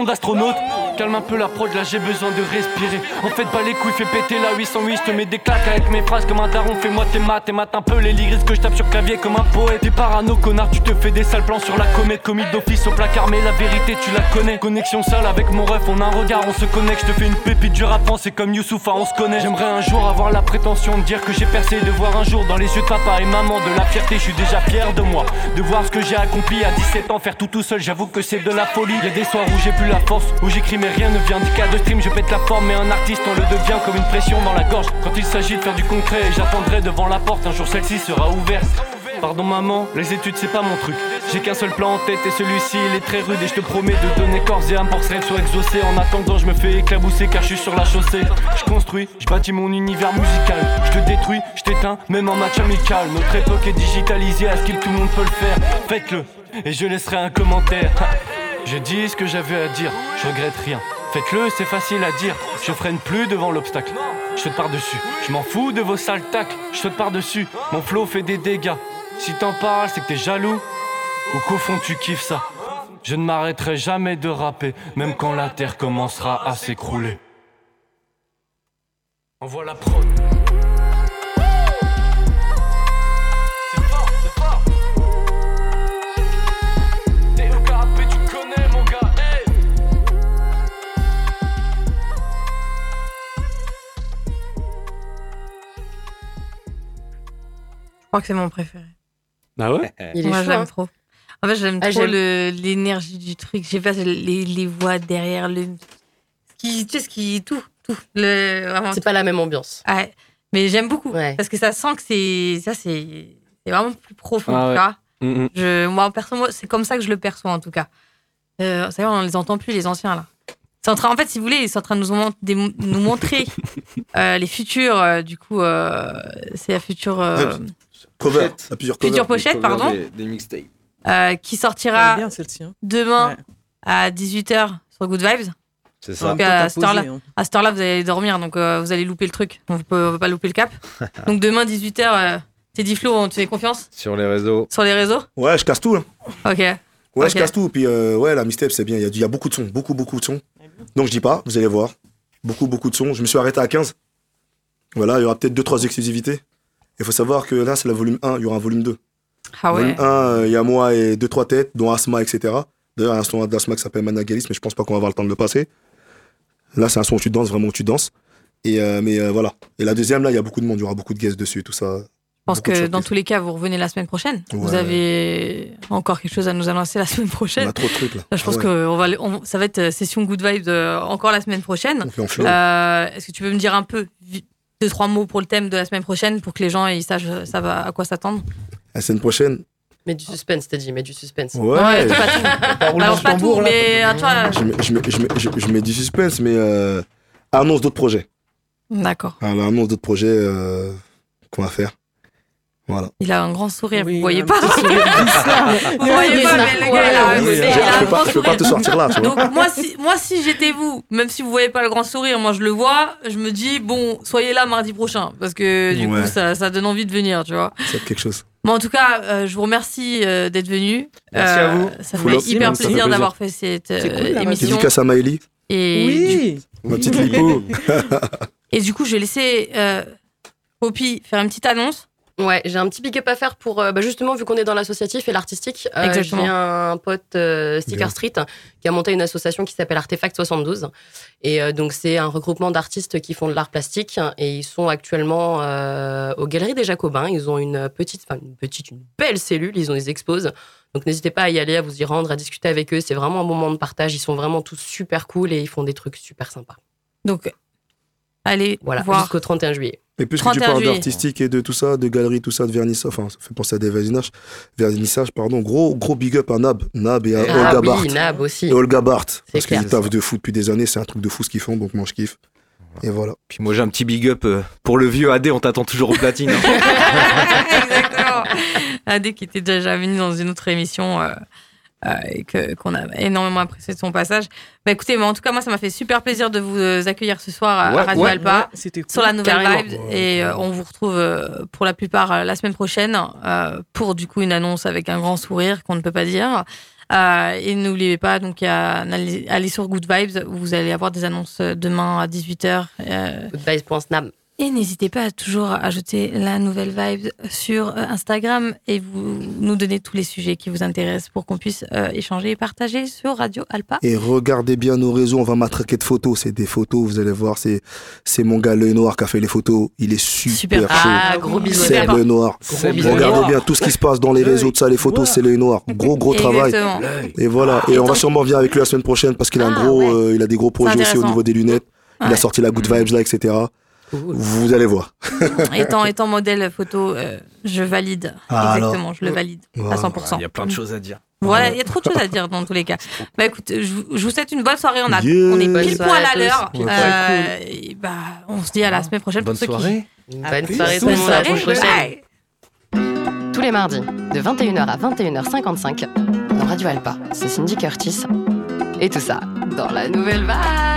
Speaker 11: d'astronautes. Calme un peu la prod, là j'ai besoin de respirer. En fait, pas les couilles, fais péter la 808. Je te mets des claques avec mes phrases comme un daron. Fais-moi tes maths et mate un peu les que je tape sur clavier comme un poète. T'es parano, connard, tu te fais des sales plans sur la comète. Commis d'office au placard, mais la vérité, tu la connais. Connexion sale avec mon ref, on a un regard, on se connecte. Je te fais une pépite du rap, c'est comme Youssoufa, on se connaît. J'aimerais un jour avoir la prétention de dire que j'ai percé, de voir un jour dans les yeux de papa et maman de la fierté. Je suis déjà fier de moi, de voir ce que j'ai accompli à 17 ans, faire tout tout seul. J'avoue que c'est de la folie. Y a des soirs où j'ai plus la force, où j'écris mais rien ne vient du cas de stream. Je pète la forme, mais un artiste on le devient comme une pression dans la gorge. Quand il s'agit de faire du concret, j'attendrai devant la porte. Un jour celle-ci sera ouverte. Pardon maman, les études c'est pas mon truc. J'ai qu'un seul plan en tête et celui-ci il est très rude et je te promets de donner corps et âme pour que soit exaucé. En attendant, je me fais éclabousser car je suis sur la chaussée. Je construis, je bâtis mon univers musical. Je te détruis, je t'éteins, même en match amical. Notre époque est digitalisée, à ce qu'il tout le monde peut le faire. Faites-le et je laisserai un commentaire. Je dis ce que j'avais à dire, je regrette rien. Faites-le, c'est facile à dire. Je freine plus devant l'obstacle. Je saute par-dessus. Je m'en fous de vos sales tacles. Je saute par-dessus. Mon flow fait des dégâts. Si t'en parles, c'est que t'es jaloux ou qu'au fond tu kiffes ça. Je ne m'arrêterai jamais de rapper, même quand la terre commencera à s'écrouler. Envoie la prod.
Speaker 2: Crois que c'est mon préféré.
Speaker 4: Ah ouais?
Speaker 1: Il est
Speaker 2: Moi, j'aime
Speaker 1: hein.
Speaker 2: trop. En fait, j'aime
Speaker 1: Ah,
Speaker 2: trop l'énergie du truc. Je sais pas, les, les voix derrière, le. Qui, tu sais, ce qui. Tout, tout. Le,
Speaker 1: C'est pas la même ambiance.
Speaker 2: Ouais. Mais j'aime beaucoup.
Speaker 1: Ouais.
Speaker 2: Parce que ça sent que c'est. Ça, c'est. C'est vraiment plus profond,
Speaker 4: Ah
Speaker 2: tu
Speaker 4: ouais.
Speaker 2: vois.
Speaker 4: Mm, mm.
Speaker 2: Je, moi, perso, moi, c'est comme ça que je le perçois, en tout cas. Euh, c'est vrai, on les entend plus, les anciens, là. C'est en, train, en fait, si vous voulez, ils sont en train de nous, mon- des- nous montrer euh, les futurs. euh, du coup, euh, c'est la future. Euh,
Speaker 3: Cover, il y a plusieurs covers.
Speaker 2: Future pochette, pardon.
Speaker 12: Des, des mixtapes.
Speaker 2: euh, qui sortira
Speaker 6: bien hein.
Speaker 2: demain
Speaker 6: Ouais.
Speaker 2: à 18h sur Good Vibes.
Speaker 12: C'est ça.
Speaker 2: Donc,
Speaker 6: temps,
Speaker 2: à cette heure-là,
Speaker 6: hein.
Speaker 2: vous allez dormir, donc euh, vous allez louper le truc. On on peut pas louper le cap. donc demain 18h, euh, Teddy Flo, on te fait confiance
Speaker 12: Sur les réseaux.
Speaker 2: sur les réseaux.
Speaker 3: Ouais, je casse tout. Là.
Speaker 2: Ok.
Speaker 3: Ouais, je casse tout. Puis ouais, ouais, la mixtape, c'est bien. Il y, y a beaucoup de sons, beaucoup, beaucoup de sons. Donc je dis pas, vous allez voir. Beaucoup, beaucoup de sons. Je me suis arrêté à 15. Voilà, il y aura peut-être 2-3 exclusivités. Il faut savoir que là, c'est le volume 1, il y aura un volume 2.
Speaker 2: Ah ouais.
Speaker 3: Volume 1, euh, il y a moi et 2-3 têtes, dont Asma, etc. D'ailleurs, il y a un son d'Asma qui s'appelle Managalis, mais je pense pas qu'on va avoir le temps de le passer. Là, c'est un son où tu danses, vraiment où tu danses. Et, euh, mais euh, voilà. Et la deuxième, là, il y a beaucoup de monde, il y aura beaucoup de guests dessus, tout ça.
Speaker 2: Je pense que dans tous les cas, vous revenez la semaine prochaine. Vous avez encore quelque chose à nous annoncer la semaine
Speaker 3: On
Speaker 2: prochaine.
Speaker 3: a trop de trucs là.
Speaker 2: Là, je pense
Speaker 3: Ah ouais.
Speaker 2: que on va, on- ça va être session Good Vibes euh, encore la semaine prochaine.
Speaker 3: On.
Speaker 2: Euh, Est-ce que tu peux me dire un peu, deux, trois mots pour le thème de la semaine prochaine pour que les gens ils sachent, savent à quoi s'attendre
Speaker 3: La semaine prochaine,
Speaker 1: Mais du suspense, t'as dit, mais du suspense.
Speaker 3: Ouais.
Speaker 2: Ouais, pas tout. Alors pas tout, mais à toi.
Speaker 3: Je mets, je mets- je mets- je- je mets du suspense, mais euh, annonce d'autres projets.
Speaker 2: D'accord.
Speaker 3: Alors, annonce d'autres projets euh, qu'on va faire. Voilà.
Speaker 2: Il a un grand sourire,
Speaker 6: Oui,
Speaker 2: vous voyez pas
Speaker 6: sourire
Speaker 2: Vous voyez pas, mais le gars, il a un- grand
Speaker 3: pas, je peux pas
Speaker 2: sourire.
Speaker 3: te sortir là, tu vois.
Speaker 2: Donc moi si moi si j'étais vous, même si vous voyez pas le grand sourire, moi je le vois, je me dis bon soyez là mardi prochain parce que du
Speaker 3: Ouais.
Speaker 2: coup ça, ça donne envie de venir, tu vois.
Speaker 3: C'est quelque chose.
Speaker 2: Bon en tout cas euh, je vous remercie euh, d'être venu.
Speaker 5: Merci à vous.
Speaker 2: Ça
Speaker 3: Full
Speaker 2: fait hyper
Speaker 3: Ça
Speaker 2: plaisir
Speaker 3: plaisir.
Speaker 2: d'avoir fait cette euh,
Speaker 6: C'est cool, la
Speaker 2: émission.
Speaker 3: Dédicace à Maëlie,
Speaker 2: Et,
Speaker 6: Oui.
Speaker 3: ma petite lipo.
Speaker 2: et du coup je vais laisser euh, Poppy faire une petite annonce.
Speaker 1: Ouais, j'ai un petit big up à faire pour euh, bah, justement vu qu'on est dans l'associatif et l'artistique. euh,
Speaker 2: Exactement.
Speaker 1: J'ai un pote euh, Sticker
Speaker 3: Bien.
Speaker 1: Street qui a monté une association qui s'appelle Artefact 72 et euh, donc c'est un regroupement d'artistes qui font de l'art plastique et ils sont actuellement euh, aux Galeries des Jacobins. Ils ont une petite, enfin une petite, une belle cellule. Ils ont des exposes. Donc n'hésitez pas à y aller, à vous y rendre, à discuter avec eux. C'est vraiment un moment de partage. Ils sont vraiment tous super cool et ils font des trucs super sympas.
Speaker 2: Donc allez
Speaker 1: Voilà,
Speaker 2: voir.
Speaker 1: jusqu'au 31 juillet.
Speaker 3: Et puisque tu
Speaker 2: 31
Speaker 3: parles d'artistique et de tout ça, de galerie, tout ça, de vernissage, enfin, ça fait penser à des vernissages, vernissage, pardon, gros, gros big up à Nab, Nab et à
Speaker 1: Ah
Speaker 3: Olga
Speaker 1: oui,
Speaker 3: Bart.
Speaker 1: Nab aussi.
Speaker 3: Et Olga Bart, parce qu'ils taffent de fou depuis des années, c'est un truc de fou ce qu'ils font, donc moi je kiffe. Et voilà.
Speaker 5: Puis moi j'ai un petit big up euh, pour le vieux AD, on t'attend toujours au platine. hein.
Speaker 2: Exactement. Adé qui était déjà venu dans une autre émission euh, et que qu'on a énormément apprécié de son passage. Bah écoutez, mais en tout cas moi ça m'a fait super plaisir de vous euh, accueillir ce soir à,
Speaker 5: Ouais,
Speaker 2: Radio
Speaker 5: ouais,
Speaker 2: Alpa
Speaker 6: cool.
Speaker 2: sur la nouvelle vibe et euh, on vous retrouve euh, pour la plupart euh, la semaine prochaine euh, pour du coup une annonce avec un grand sourire qu'on ne peut pas dire. Euh, et n'oubliez pas, donc, à, allez, allez sur Good Vibes, vous allez avoir des annonces euh, demain à 18h. Euh,
Speaker 1: Goodbyes.snap.
Speaker 2: et n'hésitez pas à toujours ajouter la nouvelle vibe sur euh, Instagram et vous nous donner tous les sujets qui vous intéressent pour qu'on puisse euh, échanger et partager sur Radio Alpa.
Speaker 3: Et regardez bien nos réseaux, on va matraquer de photos. C'est des photos, vous allez voir, c'est, c'est mon gars l'œil noir qui a fait les photos. Il est super,
Speaker 2: Super.
Speaker 3: chaud.
Speaker 1: Ah, gros bisous.
Speaker 3: c'est
Speaker 2: Super.
Speaker 3: l'œil noir.
Speaker 5: C'est.
Speaker 3: Regardez bien tout ce qui se passe dans les réseaux, de ça, les photos, c'est l'œil noir. Gros, gros travail.
Speaker 2: Exactement.
Speaker 3: Et voilà. Et on va sûrement venir avec lui la semaine prochaine parce qu'il a un
Speaker 2: Ah,
Speaker 3: gros,
Speaker 2: ouais.
Speaker 3: euh, il a des gros projets aussi au niveau des lunettes. Il a sorti la Good Vibes là, etc.
Speaker 1: Cool.
Speaker 3: Vous allez voir.
Speaker 2: étant, étant modèle photo, euh, je valide.
Speaker 3: Ah,
Speaker 2: Exactement, je le valide à 100%.
Speaker 5: Il y a plein de choses à dire.
Speaker 2: Voilà, il y a trop de choses à dire dans tous les cas. Bah écoute, je, vous- je vous souhaite une bonne soirée. On, a,
Speaker 3: Yeah.
Speaker 2: on est
Speaker 1: Bonne
Speaker 2: pile
Speaker 1: soirée
Speaker 2: poil
Speaker 1: à
Speaker 2: l'heure.
Speaker 3: Ouais.
Speaker 2: Euh, bah, on se dit à la semaine prochaine
Speaker 5: Bonne
Speaker 2: pour ceux
Speaker 5: soirée.
Speaker 1: Bonne
Speaker 6: plus.
Speaker 1: soirée tout
Speaker 2: qui.
Speaker 1: monde. À la semaine
Speaker 2: Soirée,
Speaker 1: prochaine.
Speaker 2: bye.
Speaker 1: Tous les mardis, de 21h à 21h55, dans Radio Alpa, c'est Cindy Curtis. Et tout ça dans la nouvelle vibe.